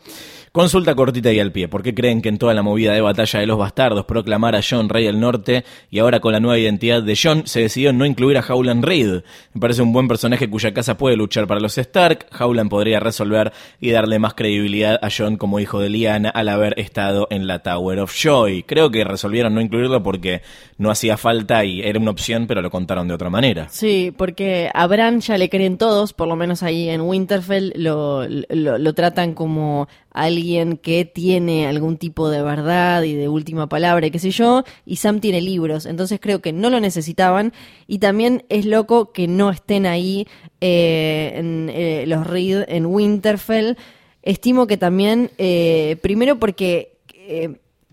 Speaker 1: Consulta cortita y al pie. ¿Por qué creen que en toda la movida de batalla de los bastardos proclamar a John Rey del Norte y ahora con la nueva identidad de John se decidió no incluir a Howland Reed? Me parece un buen personaje cuya casa puede luchar para los Stark. Howland podría resolver y darle más credibilidad a John como hijo de Lyanna al haber estado en la Tower of Joy. Creo que resolvieron no incluirlo porque no hacía falta y era una opción, pero lo contaron de otra manera.
Speaker 2: Sí, porque a Bran ya le creen todos, por lo menos ahí en Winterfell lo, lo, lo tratan como alguien que tiene algún tipo de verdad y de última palabra, y qué sé yo, y Sam tiene libros, entonces creo que no lo necesitaban, y también es loco que no estén ahí eh, en, eh, los Reed en Winterfell. Estimo que también, eh, primero porque...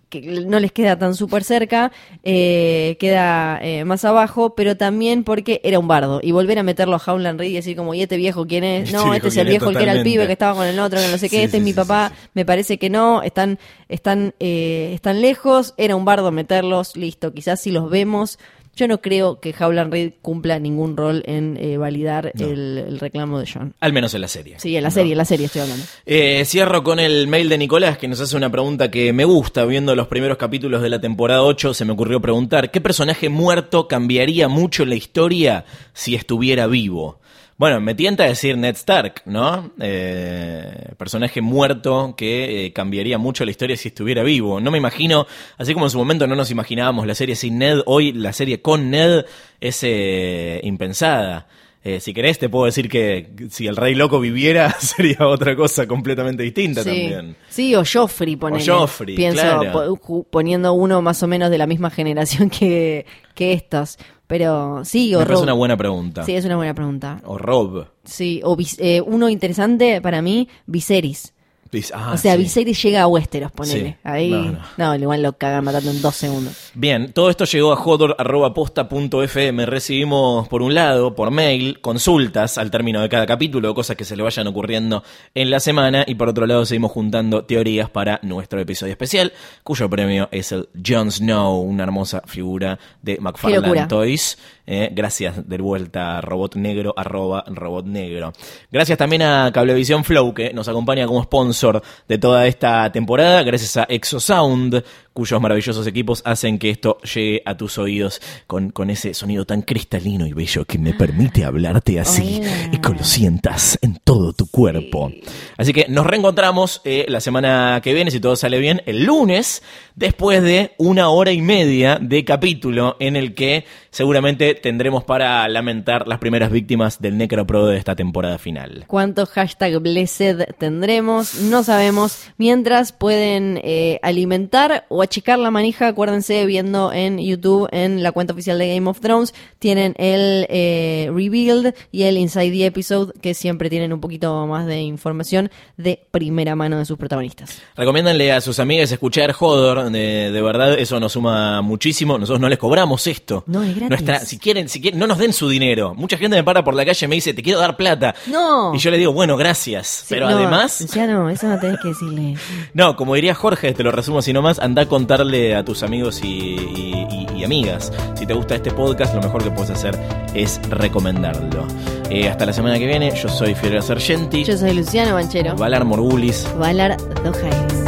Speaker 2: que no les queda tan súper cerca, eh, queda eh, más abajo, pero también porque era un bardo. Y volver a meterlo a Howland Reed y decir como, ¿y este viejo quién es?
Speaker 1: Este
Speaker 2: No, este es el viejo el que era el pibe que estaba con el otro, que no sé qué,
Speaker 1: Sí,
Speaker 2: este
Speaker 1: sí,
Speaker 2: es mi
Speaker 1: sí,
Speaker 2: papá. Me parece que no, están, están, eh, están lejos, era un bardo meterlos, listo. Quizás si los vemos, yo no creo que Howland Reed cumpla ningún rol en eh, validar el, el reclamo de John.
Speaker 1: Al menos en la serie.
Speaker 2: Sí, en la
Speaker 1: No.
Speaker 2: serie, en la serie estoy hablando.
Speaker 1: Eh, cierro con el mail de Nicolás que nos hace una pregunta que me gusta. Viendo los primeros capítulos de la temporada 8 se me ocurrió preguntar, ¿qué personaje muerto cambiaría mucho la historia si estuviera vivo? Bueno, me tienta decir Ned Stark, ¿no? Eh, personaje muerto que eh, cambiaría mucho la historia si estuviera vivo. No me imagino, así como en su momento no nos imaginábamos la serie sin Ned, hoy la serie con Ned es eh, impensada. Eh, si querés, te puedo decir que si el Rey Loco viviera, sería otra cosa completamente distinta
Speaker 2: Sí.
Speaker 1: también.
Speaker 2: Sí, o Joffrey, ponele.
Speaker 1: Joffrey,
Speaker 2: Pienso,
Speaker 1: claro.
Speaker 2: po- ju- poniendo uno más o menos de la misma generación que, que estos. Pero sí, o
Speaker 1: Me
Speaker 2: Rob.
Speaker 1: una buena pregunta.
Speaker 2: Sí, es una buena pregunta.
Speaker 1: O Rob.
Speaker 2: Sí, o eh, uno interesante para mí, Viserys.
Speaker 1: Dice- ah,
Speaker 2: o sea,
Speaker 1: sí.
Speaker 2: Viserys llega a Westeros, ponele.
Speaker 1: Sí.
Speaker 2: Ahí,
Speaker 1: No,
Speaker 2: no,
Speaker 1: no.
Speaker 2: igual lo cagan matando en dos segundos.
Speaker 1: Bien, todo esto llegó a jodor.posta.fm. Recibimos, por un lado, por mail, consultas al término de cada capítulo, cosas que se le vayan ocurriendo en la semana. Y por otro lado, seguimos juntando teorías para nuestro episodio especial, cuyo premio es el Jon Snow, una hermosa figura de. McFarlane Toys. Eh, gracias de vuelta, Robot Negro, arroba Robot Negro. Gracias también a Cablevisión Flow, que nos acompaña como sponsor de toda esta temporada. Gracias a Exosound, cuyos maravillosos equipos hacen que esto llegue a tus oídos con, con ese sonido tan cristalino y bello que me permite hablarte así
Speaker 2: Hola.
Speaker 1: y que lo sientas en todo tu cuerpo. Así que nos reencontramos eh, la semana que viene, si todo sale bien, el lunes, después de una hora y media de capítulo en el que seguramente tendremos para lamentar las primeras víctimas del Necropro de esta temporada final.
Speaker 2: ¿Cuántos hashtag blessed tendremos? No sabemos. Mientras pueden eh, alimentar o achicar la manija, acuérdense viendo en YouTube, en la cuenta oficial de Game of Thrones, tienen el eh, Rebuild y el Inside the Episode, que siempre tienen un poquito más de información de primera mano de sus protagonistas.
Speaker 1: Recomiéndanle a sus amigas escuchar Hodor, de, de verdad eso nos suma muchísimo. Nosotros no les cobramos esto.
Speaker 2: No, es gratis.
Speaker 1: Nuestra, si quieren, si quieren, no nos den su dinero. Mucha gente me para por la calle y me dice, te quiero dar plata.
Speaker 2: No.
Speaker 1: Y yo le digo, bueno, gracias.
Speaker 2: Sí,
Speaker 1: Pero
Speaker 2: no,
Speaker 1: además,
Speaker 2: Ya no, eso no tenés que decirle.
Speaker 1: no, como diría Jorge, te lo resumo así nomás, anda a contarle a tus amigos y, y- y- y amigas. Si te gusta este podcast, lo mejor que puedes hacer es recomendarlo. Eh, hasta la semana que viene, yo soy Fiorella Sargenti,
Speaker 2: Yo soy Luciano Banchero.
Speaker 1: Valar Morgulis.
Speaker 2: Valar Dojares.